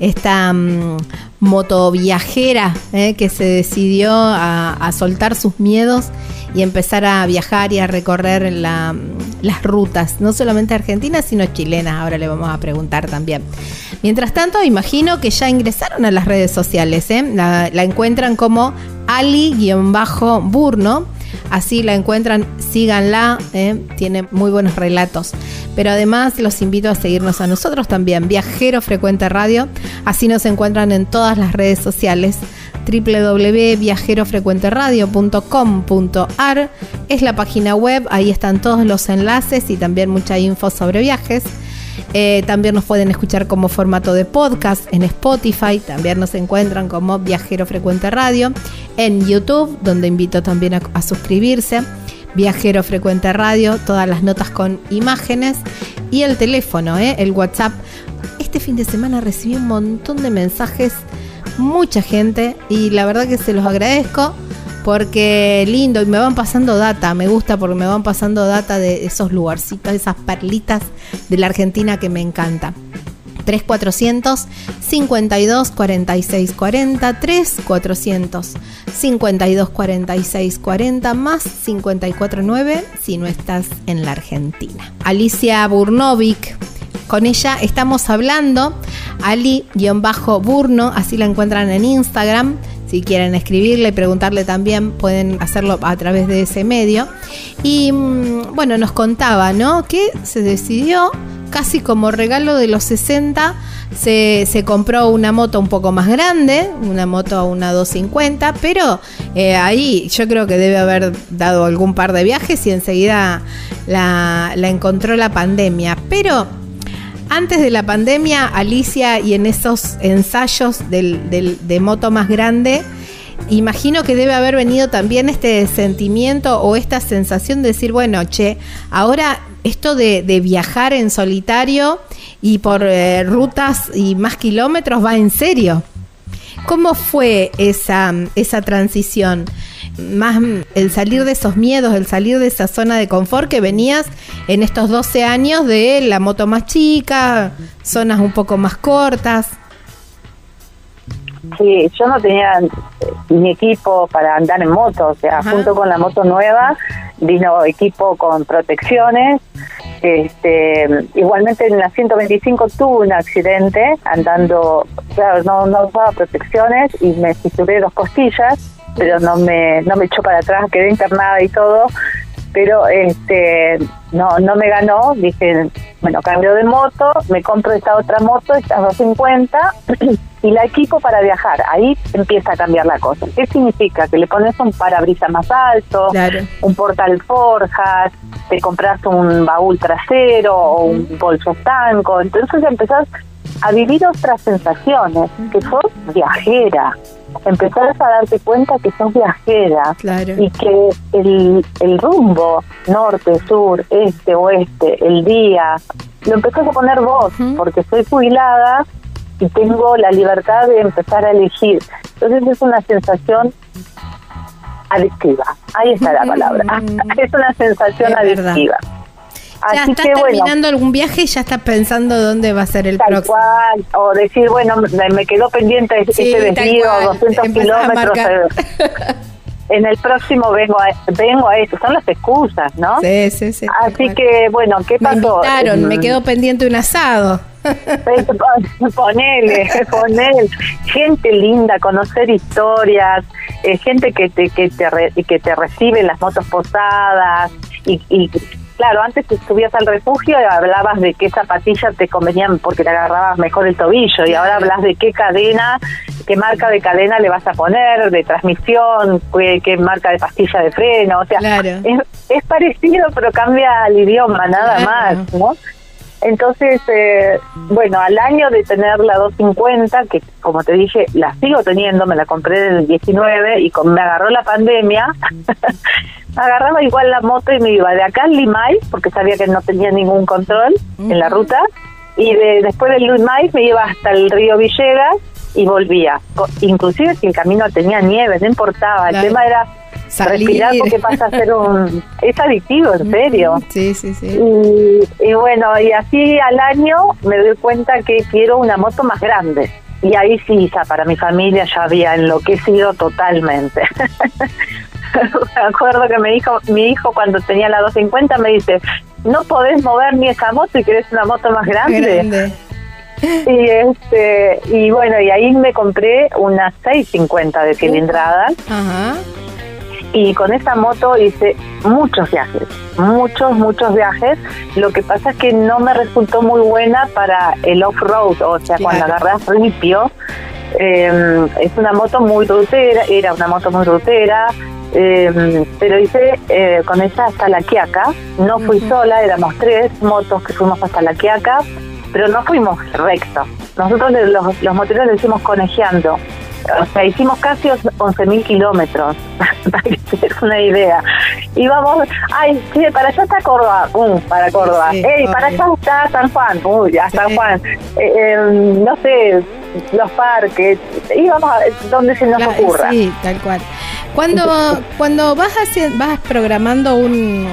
B: esta mm, motoviajera ¿eh? que se decidió a, soltar sus miedos y empezar a viajar y a recorrer la- las rutas, no solamente argentinas, sino chilenas. Ahora le vamos a preguntar también. Mientras tanto, imagino que ya ingresaron a las redes sociales. ¿eh? La, la encuentran como Ali-Burno. Así la encuentran, síganla, ¿eh? tiene muy buenos relatos. Pero además los invito a seguirnos a nosotros también, Viajero Frecuente Radio. Así nos encuentran en todas las redes sociales www.viajerofrecuenteradio.com.ar es la página web, ahí están todos los enlaces y también mucha info sobre viajes. Eh, también nos pueden escuchar como formato de podcast en Spotify, también nos encuentran como Viajero Frecuente Radio, en YouTube, donde invito también a, suscribirse, Viajero Frecuente Radio, todas las notas con imágenes. Y el teléfono, eh, el WhatsApp. Este fin de semana recibí un montón de mensajes, mucha gente, y la verdad que se los agradezco porque lindo y me van pasando data, me gusta porque me van pasando data de esos lugarcitos, esas perlitas de la Argentina que me encanta. 3400 52 46 40 3400 52 46 40 más 549 si no estás en la Argentina. Alicia Burnovic con ella estamos hablando, Ali-Burno, así la encuentran en Instagram. Si quieren escribirle y preguntarle también, pueden hacerlo a través de ese medio. Y mm, bueno, nos contaba, ¿no? Que se decidió, casi como regalo de los 60, se, se compró una moto un poco más grande, una moto una 250, pero eh, ahí yo creo que debe haber dado algún par de viajes y enseguida la, la encontró la pandemia. Pero antes de la pandemia, Alicia, y en esos ensayos del, de moto más grande, imagino que debe haber venido también este sentimiento o esta sensación de decir, bueno, che, ahora esto de, de viajar en solitario y por eh, rutas y más kilómetros va en serio. ¿Cómo fue esa, esa transición? Más el salir de esos miedos, el salir de esa zona de confort que venías en estos 12 años de la moto más chica, zonas un poco más cortas.
H: Sí, yo no tenía ni equipo para andar en moto, o sea,
B: Ajá.
H: junto con la moto nueva vino equipo con protecciones. Este, igualmente en la 125 tuve un accidente andando, claro, no, no usaba protecciones y me fisuré dos costillas, pero no me no me echó para atrás, quedé internada y todo, pero este no no me ganó, dije, bueno, cambio de moto, me compro esta otra moto, esta 250 y la equipo para viajar. Ahí empieza a cambiar la cosa. ¿Qué significa? Que le pones un parabrisas más alto,
B: Claro.
H: un portal forjas, te compras un baúl trasero o un bolso estanco, entonces empezás a vivir otras sensaciones, que sos viajera. Empezás a darte cuenta que sos viajera
B: Claro.
H: y que el, el rumbo, norte, sur, este, oeste, el día, lo empezás a poner vos, porque soy jubilada y tengo la libertad de empezar a elegir. Entonces es una sensación adictiva. Ahí está la palabra. Es una sensación
B: Es verdad. Ya
H: Así que bueno,
B: terminando algún viaje y ya estás pensando dónde va a ser el
H: tal
B: próximo.
H: cual, o decir, bueno, me, me quedó pendiente ese
B: Sí, cual.
H: 200
B: Empezás a
H: kilómetros. eh, En el próximo vengo a, vengo a esto, son las excusas, ¿no?
B: Sí, sí, sí.
H: Así que, bueno, ¿qué
B: Me
H: pasó?
B: me
H: Mm,
B: quedó pendiente un asado.
H: Ponele, ponele. Gente linda, conocer historias, eh, gente que te, que, te re- que te recibe en las motos posadas. Y, y claro, antes te subías al refugio y hablabas de qué zapatillas te convenían porque te agarrabas mejor el tobillo. Y ahora hablas de qué cadena, qué marca de cadena le vas a poner, de transmisión, qué, qué marca de pastilla de freno. O sea,
B: Claro.
H: es, es parecido, pero cambia el idioma, nada
B: Claro.
H: más, ¿no? Entonces, eh, bueno, al año de tener la 250, que como te dije, la sigo teniendo, me la compré en el 19 y con, me agarró la pandemia, agarraba igual la moto y me iba de acá al Limay, porque sabía que no tenía ningún control en la ruta, y de, después del Limay me iba hasta el río Villegas y volvía. Inclusive si el camino tenía nieve, no importaba, el tema era
B: Salir.
H: respirar porque pasa a ser un... Es adictivo, en serio.
B: Sí, sí, sí.
H: Y, y bueno, y así al año me doy cuenta que quiero una moto más grande. Y ahí sí, ya para mi familia ya había enloquecido totalmente. me acuerdo que me dijo, mi hijo cuando tenía la 250 me dice, no podés mover ni esa moto y querés una moto más grande.
B: Grande.
H: Y este y bueno, y ahí me compré una 650 de cilindrada
B: Ajá.
H: y con esa moto hice muchos viajes, muchos, muchos viajes. Lo que pasa es que no me resultó muy buena para el off-road, o sea, cuando
B: Claro.
H: agarras ripio. Eh, es una moto muy rutera, era una moto muy rutera, eh, pero hice eh, con ella hasta La Quiaca. No fui sola, éramos tres motos que fuimos hasta La Quiaca, pero no fuimos recto. Nosotros los, los moteros le hicimos conejeando. O sea, hicimos casi 11.000 kilómetros, para que te des una idea. Íbamos, ay, sí, para allá está Córdoba, pum, para Córdoba.
B: Sí,
H: Ey, para allá está San Juan, uy, a San. Juan. Eh, eh, no sé, los parques, íbamos a donde se nos
B: Claro,
H: ocurra.
B: Sí, tal cual. Cuando, cuando vas, haci- vas programando un,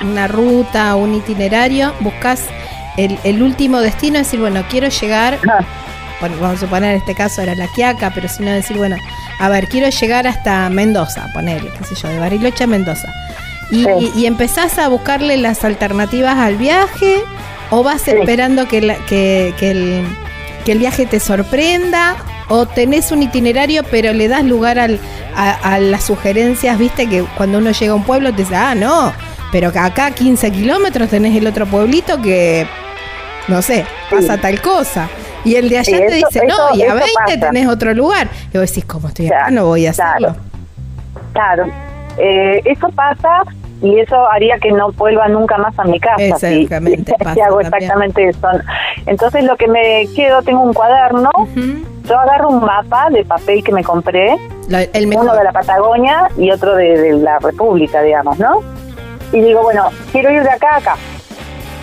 B: una ruta, un itinerario, buscas el, el último destino, es decir, bueno, quiero llegar,
H: Ah,
B: bueno, vamos a suponer en este caso era La Quiaca, pero si no decir, bueno, a ver, quiero llegar hasta Mendoza, ponerle, qué sé yo, de Bariloche a Mendoza. Y,
H: Sí.
B: y- y empezás a buscarle las alternativas al viaje o vas
H: Sí.
B: esperando que, la- que, que el, que el viaje te sorprenda o tenés un itinerario pero le das lugar al, a, a las sugerencias, viste que cuando uno llega a un pueblo te dice, ah, no, pero acá a 15 kilómetros tenés el otro pueblito que, no sé, pasa
H: Sí.
B: tal cosa. Y el de allá
H: Sí,
B: te
H: eso-
B: dice, no,
H: eso-
B: y a
H: eso
B: 20
H: pasa.
B: tenés otro lugar. Y vos decís, como estoy acá,
H: Claro,
B: no voy a hacerlo.
H: Claro, eh, eso pasa y eso haría que no vuelva nunca más a mi casa. si-
B: Exactamente,
H: si
B: pasa
H: hago
B: también.
H: exactamente eso. Entonces lo que me quedo, tengo un cuaderno, yo agarro un mapa de papel que me compré,
B: La- el mejor.
H: uno de la Patagonia y otro de, de la República, digamos, ¿no? Y digo, bueno, quiero ir de acá a acá.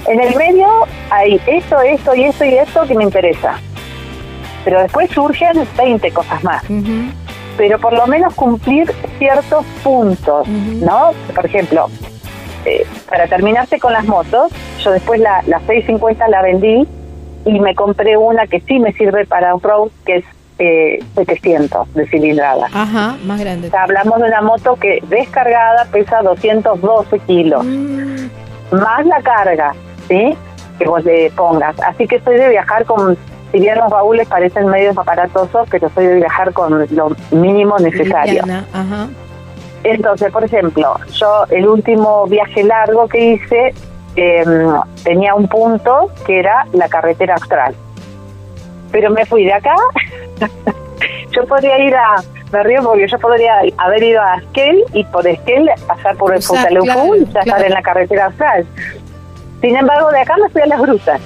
H: En el medio hay esto, esto y esto y esto que me interesa. Pero después surgen 20 cosas más pero por lo menos cumplir ciertos puntos. ¿no? Por ejemplo, eh, para terminarse con las motos, yo después la, la 650 la vendí y me compré una que sí me sirve para off-road, que es eh, 700 de cilindrada.
B: Ajá, más grande.
H: O sea, hablamos de una moto que descargada pesa 212 kilos,
B: Mm,
H: más la carga, ¿sí? Que vos le pongas. Así que soy de viajar con, si bien los baúles parecen medios aparatosos, pero soy de viajar con lo mínimo necesario.
B: Ajá.
H: Entonces, por ejemplo, yo el último viaje largo que hice eh, tenía un punto que era la carretera austral. Pero me fui de acá. yo podría ir a. Me río porque yo podría haber ido a Esquel y por Esquel pasar por el Futaleufú
B: claro,
H: y ya estar
B: claro.
H: en la carretera austral. Sin embargo, de acá me fui a las grutas.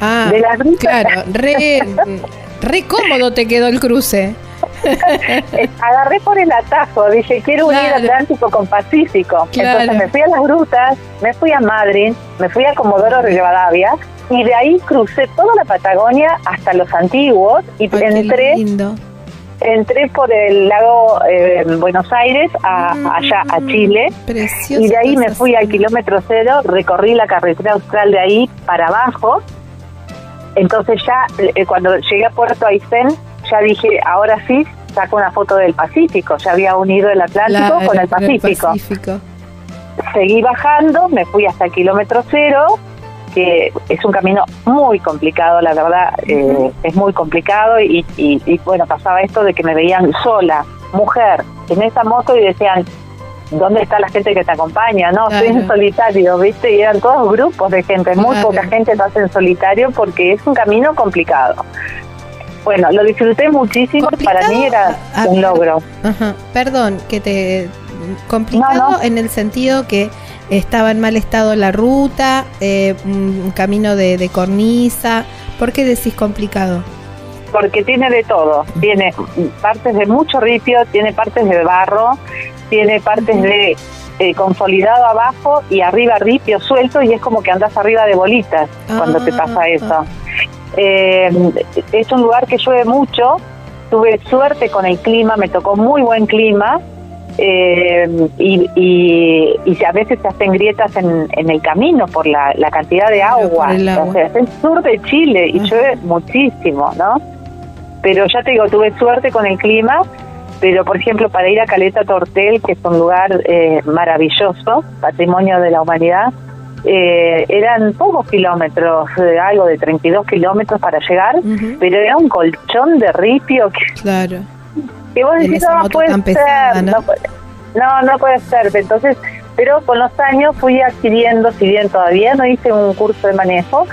B: Ah,
H: De las grutas.
B: claro, re, re cómodo te quedó el cruce.
H: Agarré por el atajo, dije, quiero unir. Atlántico con Pacífico.
B: Claro.
H: Entonces me fui a las grutas, me fui a Madrid, me fui a Comodoro Rivadavia y de ahí crucé toda la Patagonia hasta los antiguos y
B: Ay, qué
H: entré
B: lindo.
H: Entré por el lago eh, Buenos Aires a, allá a Chile
B: Precioso.
H: y de ahí me fui al kilómetro cero, recorrí la carretera austral de ahí para abajo. Entonces ya eh, cuando llegué a Puerto Aysén, ya dije, ahora sí, saco una foto del Pacífico. Ya había unido el Atlántico con el Pacífico.
B: Pacífico.
H: Seguí bajando, me fui hasta el kilómetro cero, que es un camino muy complicado, la verdad, eh, es muy complicado y, y- y, bueno, pasaba esto de que me veían sola, mujer, en esa moto y decían, ¿dónde está la gente que te acompaña? No, estoy en
B: Claro.
H: solitario, ¿viste? Y eran todos grupos de gente, muy
B: Claro.
H: poca gente hace en solitario porque es un camino complicado. Bueno, lo disfruté muchísimo, para mí era un logro.
B: Ajá. Perdón, que te complicado
H: No, no.
B: en el sentido que estaba en mal estado la ruta, eh, un camino de, de cornisa. ¿Por qué decís complicado?
H: porque tiene de todo. Tiene partes de mucho ripio, tiene partes de barro, tiene partes de eh, consolidado abajo y arriba ripio suelto y es como que andas arriba de bolitas cuando te pasa
B: Ah.
H: eso. Eh, es un lugar que llueve mucho, tuve suerte con el clima, me tocó muy buen clima. Eh, y, y, y a veces se hacen grietas en, en el camino por la, la cantidad de agua.
B: agua.
H: O sea, es el sur de Chile y
B: Ajá.
H: llueve muchísimo, ¿no? Pero ya te digo, tuve suerte con el clima, pero por ejemplo para ir a Caleta Tortel, que es un lugar eh, maravilloso, patrimonio de la humanidad, eh, eran pocos kilómetros, eh, algo de 32 kilómetros para llegar, pero era un colchón de ripio que,
B: Claro.
H: Que vos decís,
B: esa
H: no
B: moto
H: puede
B: tan
H: ser,
B: pesada, ¿no?
H: no puede- no, no puede ser. Entonces, pero con los años fui adquiriendo, si bien todavía no hice un curso de manejo,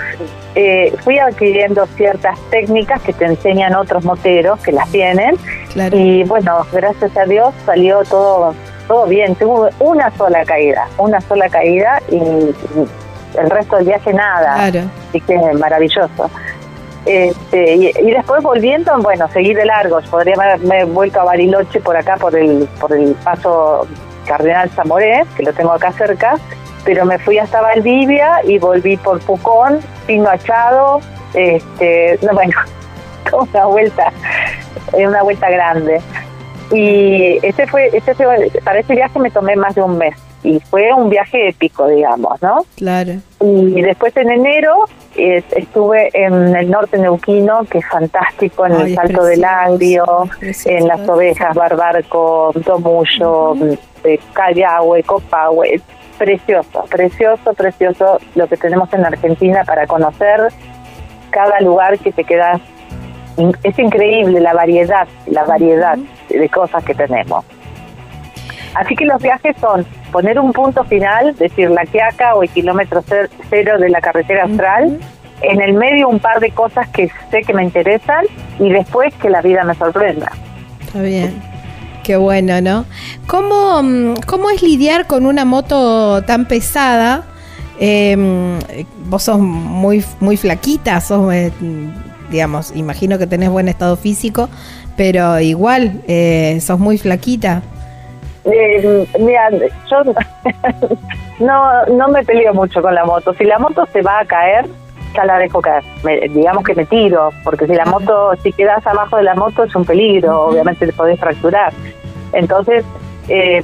H: eh, fui adquiriendo ciertas técnicas que te enseñan otros moteros que las tienen
B: Claro.
H: y bueno, gracias a Dios salió todo todo bien. Tuve una sola caída, una sola caída y, y el resto del viaje nada.
B: Claro.
H: Así que maravilloso. Este, y, y después volviendo, bueno, seguí de largo. Podría haberme vuelto a Bariloche por acá, por el, por el paso Cardenal Zamoré, que lo tengo acá cerca, pero me fui hasta Valdivia y volví por Pucón, Pino Achado, este, no, bueno, una vuelta, eh, una vuelta grande. Y ese fue, ese fue, para ese viaje me tomé más de un mes y fue un viaje épico, digamos, ¿no?
B: Claro.
H: Y después en enero estuve en el norte neuquino, que es fantástico, en
B: Ay,
H: el Salto del Agrio,
B: precioso.
H: en las ovejas, Barbarco, Tomullo, eh, Callahue, Copahue. Precioso, precioso, precioso lo que tenemos en Argentina para conocer cada lugar que te quedas. Es increíble la variedad, la variedad de cosas que tenemos. Así que los viajes son poner un punto final, decir la Quiaca o el kilómetro cer- cero de la carretera austral, en el medio un par de cosas que sé que me interesan y después que la vida me sorprenda.
B: Está bien. Qué bueno, ¿no? ¿Cómo, mm, cómo es lidiar con una moto tan pesada? Eh, vos sos muy, muy flaquita, sos, eh, digamos, imagino que tenés buen estado físico, pero igual, eh, sos muy flaquita.
H: Eh, mira, yo no, no me peleo mucho con la moto. Si la moto se va a caer, ya la dejo caer. Me- digamos que me tiro, porque si la moto, si quedas abajo de la moto es un peligro, obviamente te podés fracturar. Entonces, eh,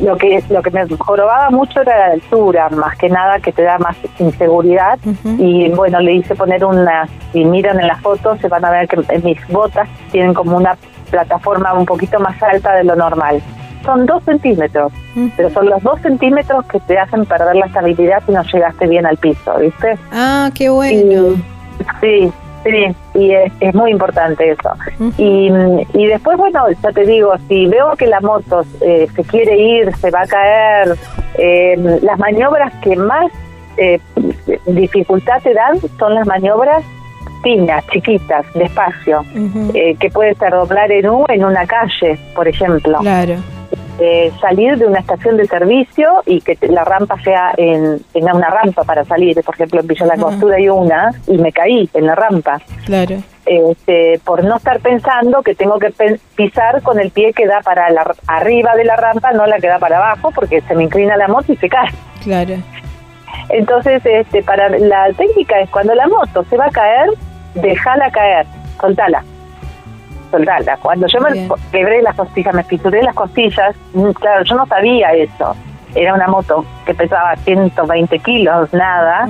H: lo que lo que me jorobaba mucho era la altura, más que nada que te da más inseguridad. Y bueno, le hice poner una, si miran en las fotos, se van a ver que mis botas tienen como una plataforma un poquito más alta de lo normal. Son dos centímetros, pero son los dos centímetros que te hacen perder la estabilidad si no llegaste bien al piso, ¿viste?
B: Ah, qué bueno.
H: Sí, sí, y es, es muy importante eso. Y, y después, bueno, ya te digo, si veo que la moto eh, se quiere ir, se va a caer, eh, las maniobras que más eh, dificultad te dan son las maniobras finas, chiquitas, despacio, eh, que puede ser doblar en U en una calle, por ejemplo.
B: Claro.
H: Eh, salir de una estación de servicio y que la rampa sea en, tenga una rampa para salir. Por ejemplo, en Villa La. Costura hay una y me caí en la rampa
B: Claro.
H: este, por no estar pensando que tengo que pisar con el pie que da para la, arriba de la rampa, no la que da para abajo, porque se me inclina la moto y se cae.
B: Claro.
H: Entonces, este, para la técnica es cuando la moto se va a caer, déjala caer, soltala. Soltala. Cuando yo me quebré las costillas, me fisuré las costillas, mm, claro, yo no sabía eso. Era una moto que pesaba 120 kilos, nada.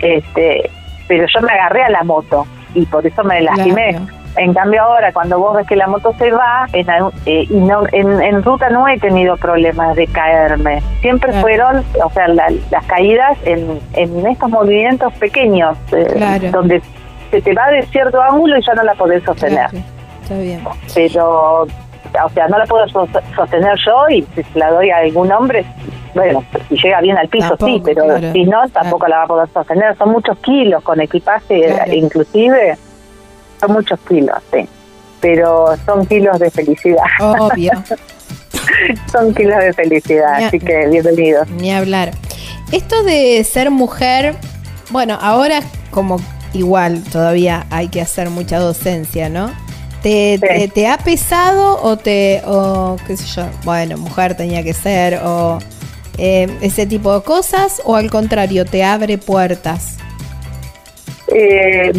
H: Este pero yo me agarré a la moto y por eso me lastimé.
B: Claro.
H: En cambio ahora cuando vos ves que la moto se va en, eh, y no, en, en ruta no he tenido problemas de caerme. Siempre
B: Claro.
H: fueron, o sea, la- las caídas en, en estos movimientos pequeños, eh,
B: Claro.
H: donde se te va de cierto ángulo y ya no la podés sostener.
B: Claro. Está bien.
H: Pero, o sea, no la puedo sos- sostener yo y si la doy a algún hombre, bueno, si llega bien al piso
B: Tampoco,
H: sí, pero
B: claro.
H: si no, tampoco la va a poder sostener. Son muchos kilos con equipaje, eh, inclusive, son muchos kilos, sí. Pero son kilos de felicidad.
B: Obvio.
H: Son kilos de felicidad,
B: Ni a-
H: así que bienvenidos.
B: Ni hablar. Esto de ser mujer, bueno, ahora como igual todavía hay que hacer mucha docencia, ¿no? ¿Te, te, te ha pesado o te, o qué sé yo, bueno, mujer tenía que ser, o eh, ese tipo de cosas, o al contrario, te abre puertas?
H: Eh,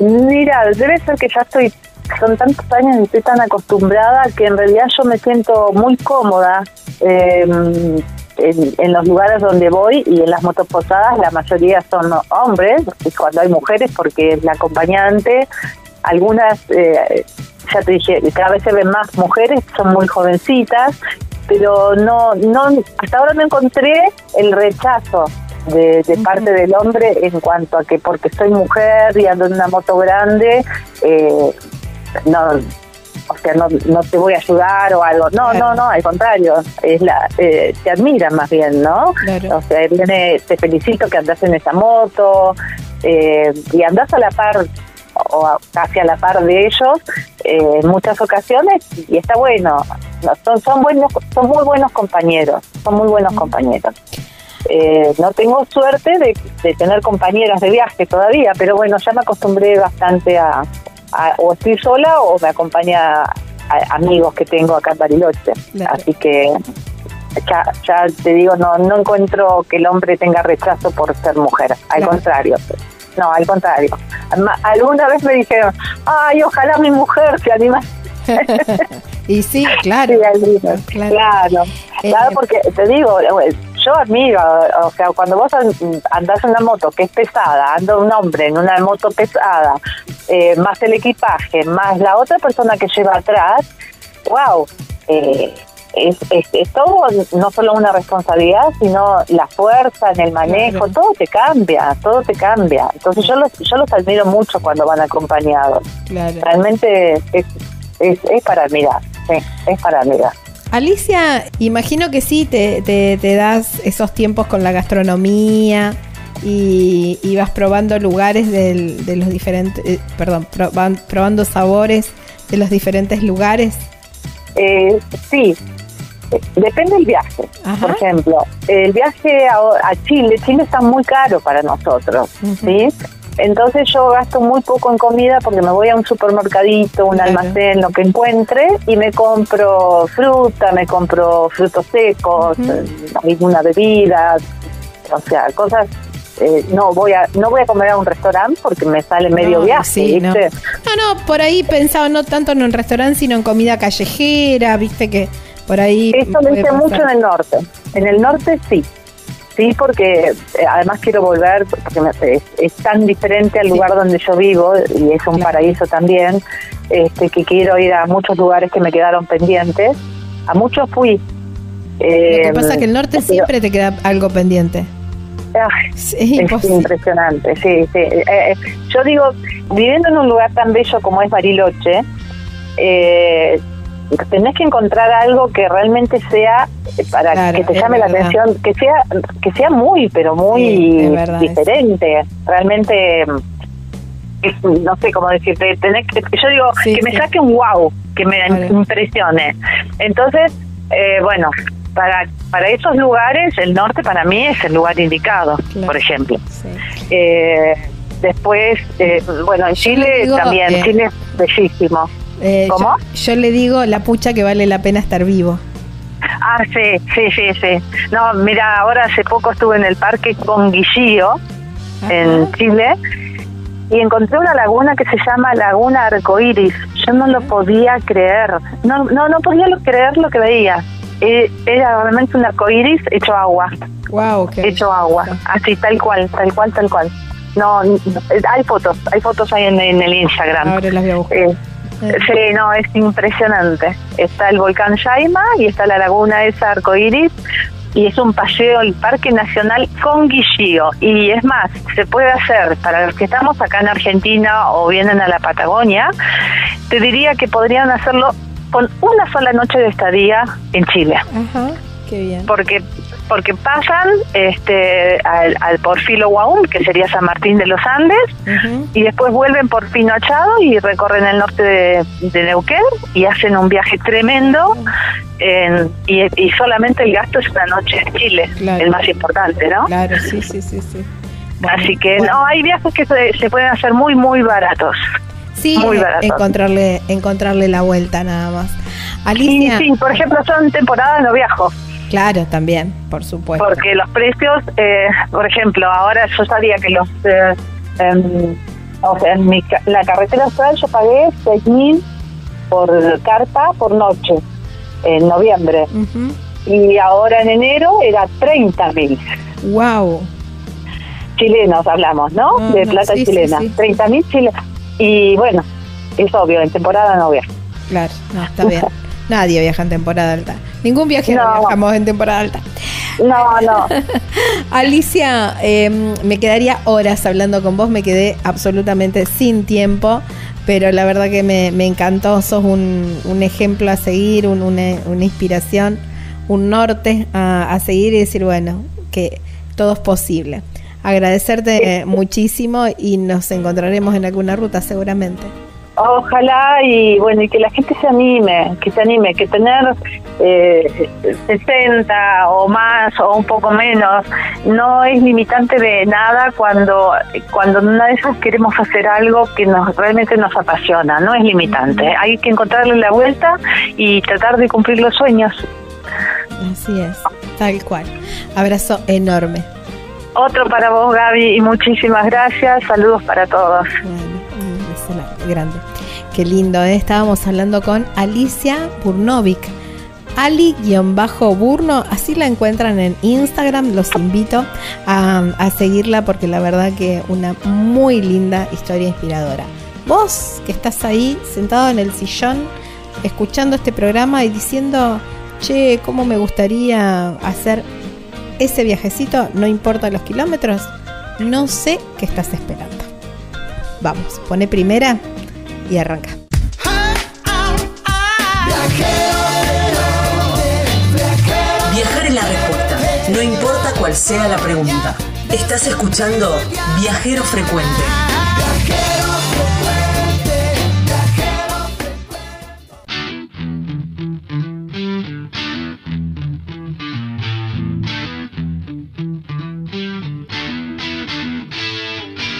H: mira, debe ser que ya estoy, son tantos años y estoy tan acostumbrada que en realidad yo me siento muy cómoda eh, en, en los lugares donde voy y en las motoposadas la mayoría son hombres, y cuando hay mujeres porque es la acompañante, algunas, eh, ya te dije, cada vez se ven más mujeres, son muy jovencitas, pero no, no, hasta ahora no encontré el rechazo de, de parte del hombre en cuanto a que porque soy mujer y ando en una moto grande, eh, no, o sea, no, no te voy a ayudar o algo. No, no, no, al contrario, es la, eh, te admiran más bien, ¿no?
B: Claro.
H: O sea, viene, te felicito que andas en esa moto eh, y andas a la par o a- casi a la par de ellos eh, en muchas ocasiones y está bueno. No, son, son buenos, son muy buenos compañeros, son muy buenos compañeros. Eh, no tengo suerte de, de tener compañeras de viaje todavía, pero bueno, ya me acostumbré bastante a, a- o estoy sola o me acompaña a- amigos que tengo acá en Bariloche.
B: Claro.
H: Así que ya, ya te digo, no, no encuentro que el hombre tenga rechazo por ser mujer, al
B: Claro.
H: contrario. No, al contrario. Alguna vez me dijeron, ay, ojalá mi mujer se anima.
B: Y sí, claro.
H: Sí.
B: Claro.
H: Claro,
B: Eh,
H: claro, porque te digo, yo admiro, o sea, cuando vos an- andás en una moto que es pesada, anda un hombre en una moto pesada, eh, más el equipaje, más la otra persona que lleva atrás, wow, eh, es, es, es todo, no solo una responsabilidad, sino la fuerza en el manejo, todo te cambia, todo te cambia. Entonces yo los, yo los admiro mucho cuando van acompañados.
B: Claro.
H: Realmente es, es, es para admirar, sí, es para admirar.
B: Alicia, imagino que sí, te, te, te das esos tiempos con la gastronomía y, y vas probando lugares del- de los diferentes, eh, perdón, pro- van probando sabores de los diferentes lugares.
H: Eh, sí, depende del viaje.
B: Ajá.
H: Por ejemplo, el viaje a, a Chile, Chile está muy caro para nosotros. ¿sí? Entonces yo gasto muy poco en comida porque me voy a un supermercadito, un
B: Claro.
H: almacén, lo que encuentre y me compro fruta, me compro frutos secos,
B: Ujú.
H: eh, alguna bebida, o sea, cosas. eh, no voy a no voy a comer a un restaurante porque me sale medio
B: No,
H: viaje,
B: sí, no.
H: ¿viste?
B: No, no, por ahí pensaba no tanto en un restaurante, sino en comida callejera, viste que por ahí...
H: Eso lo hice mucho en el norte. En el norte sí. Sí, porque eh, además quiero volver, porque me- es, es tan diferente al
B: Sí.
H: lugar donde yo vivo y es un paraíso también, este, que quiero ir a muchos lugares que me quedaron pendientes. A muchos fui.
B: Lo
H: Eh,
B: que pasa es que el norte
H: pero-
B: siempre te queda algo pendiente.
H: Ay,
B: Es
H: impresionante, sí, sí. Eh, eh, yo digo, viviendo en un lugar tan bello como es Bariloche, eh, tenés que encontrar algo que realmente sea eh, para
B: Claro,
H: que te llame la
B: verdad.
H: atención, que sea que sea muy, pero muy
B: Sí, es verdad,
H: diferente. Realmente, mm, no sé cómo decirte, tenés que, yo digo,
B: Sí,
H: que me
B: sí.
H: saque un wow, que me impresione. Entonces, eh, bueno, para, para esos lugares, el norte para mí es el lugar indicado,
B: Claro.
H: por ejemplo. Eh, después, eh, bueno, en Chile
B: digo,
H: también,
B: eh,
H: Chile es bellísimo.
B: Eh,
H: ¿Cómo?
B: Yo, yo le digo la pucha que vale la pena estar vivo.
H: Ah, sí, sí, sí, sí. No, mira, ahora hace poco estuve en el parque con Guillío, en Chile, y encontré una laguna que se llama Laguna Arcoiris. Yo no lo podía creer, no, no, no podía lo- creer lo que veía. Eh, Era realmente un arcoiris hecho agua,
B: Wow,
H: hecho agua, así, tal cual, tal cual, tal cual. No, hay fotos, hay fotos ahí en, en el Instagram.
B: Ahora las voy a buscar.
H: Eh, Sí, no, es impresionante. Está el volcán Yaima y está la laguna esa arcoíris y es un paseo el Parque Nacional con Guillío. Y es más, se puede hacer para los que estamos acá en Argentina o vienen a la Patagonia, te diría que podrían hacerlo con una sola noche de estadía en Chile
B: Ajá, qué bien.
H: porque porque pasan este, al, al Porfilo Guaum, que sería San Martín de los Andes, y después vuelven por Pino Achado y recorren el norte de, de Neuquén y hacen un viaje tremendo. en- y, y solamente el gasto es una noche en Chile, el más importante, ¿no?
B: Claro, sí, sí, sí, sí.
H: Así que no, hay viajes que se, se pueden hacer muy, muy baratos.
B: Sí,
H: muy
B: eh,
H: baratos.
B: encontrarle, encontrarle la vuelta nada más. Alicia.
H: Sí, sí, por ejemplo, son temporadas no viajo.
B: Claro, también, por supuesto.
H: Porque los precios, eh, por ejemplo, ahora yo sabía que los. eh, em, o sea, en mi, la carretera austral yo pagué 6.000 por carta por noche en noviembre. Y ahora en enero era 30.000
B: Wow.
H: chilenos, hablamos, ¿no?
B: Ah,
H: de
B: no,
H: plata
B: sí, sí,
H: chilena.
B: sí.
H: 30.000 chilenos. Y bueno, es obvio, en temporada no viajo.
B: Claro, no, está bien. Nadie viaja en temporada alta. Ningún viajero
H: No.
B: viajamos en temporada alta.
H: No, no.
B: Alicia, eh, me quedaría horas hablando con vos, me quedé absolutamente sin tiempo, pero la verdad que me, me encantó, sos un, un ejemplo a seguir, un- una, una inspiración, un norte a, a seguir y decir, bueno, que todo es posible. Agradecerte muchísimo y nos encontraremos en alguna ruta seguramente.
H: Ojalá y bueno, y que la gente se anime, que se anime, que tener eh, 60 o más o un poco menos no es limitante de nada cuando cuando una de esas queremos hacer algo que nos realmente nos apasiona, no es limitante. Hay que encontrarle la vuelta y tratar de cumplir los sueños.
B: Así es, tal cual. Abrazo enorme.
H: Otro para vos, Gaby, y muchísimas gracias. Saludos para todos.
B: Grande. Qué lindo, ¿eh? Estábamos hablando con Alicia Burnovic. Ali-Burno, así la encuentran en Instagram. Los invito a, a seguirla porque la verdad que una muy linda historia inspiradora. Vos que estás ahí sentado en el sillón escuchando este programa y diciendo, che, ¿cómo me gustaría hacer ese viajecito? No importa los kilómetros, no sé qué estás esperando. Vamos, pone primera y arranca.
G: Viajar es la respuesta, no importa cuál sea la pregunta. Estás escuchando Viajero Frecuente.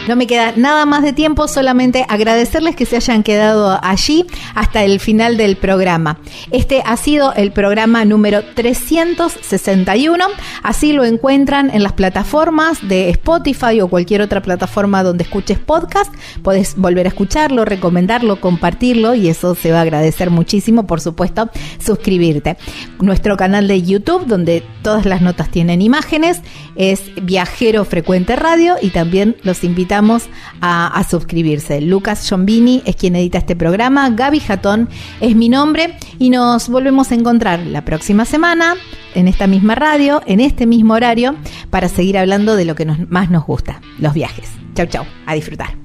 B: No me queda nada más de tiempo, solamente agradecerles que se hayan quedado allí hasta el final del programa. Este ha sido el programa número 361, así lo encuentran en las plataformas de Spotify o cualquier otra plataforma donde escuches podcast. Podés volver a escucharlo, recomendarlo, compartirlo y eso se va a agradecer muchísimo, por supuesto, suscribirte. Nuestro canal de YouTube, donde todas las notas tienen imágenes, es Viajero Frecuente Radio y también los invitamos a, suscribirse. Lucas Giombini es quien edita este programa, Gaby Jatón es mi nombre y nos volvemos a encontrar la próxima semana en esta misma radio, en este mismo horario, para seguir hablando de lo que más nos gusta, los viajes. Chau, chau, a disfrutar.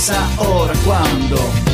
J: Si no es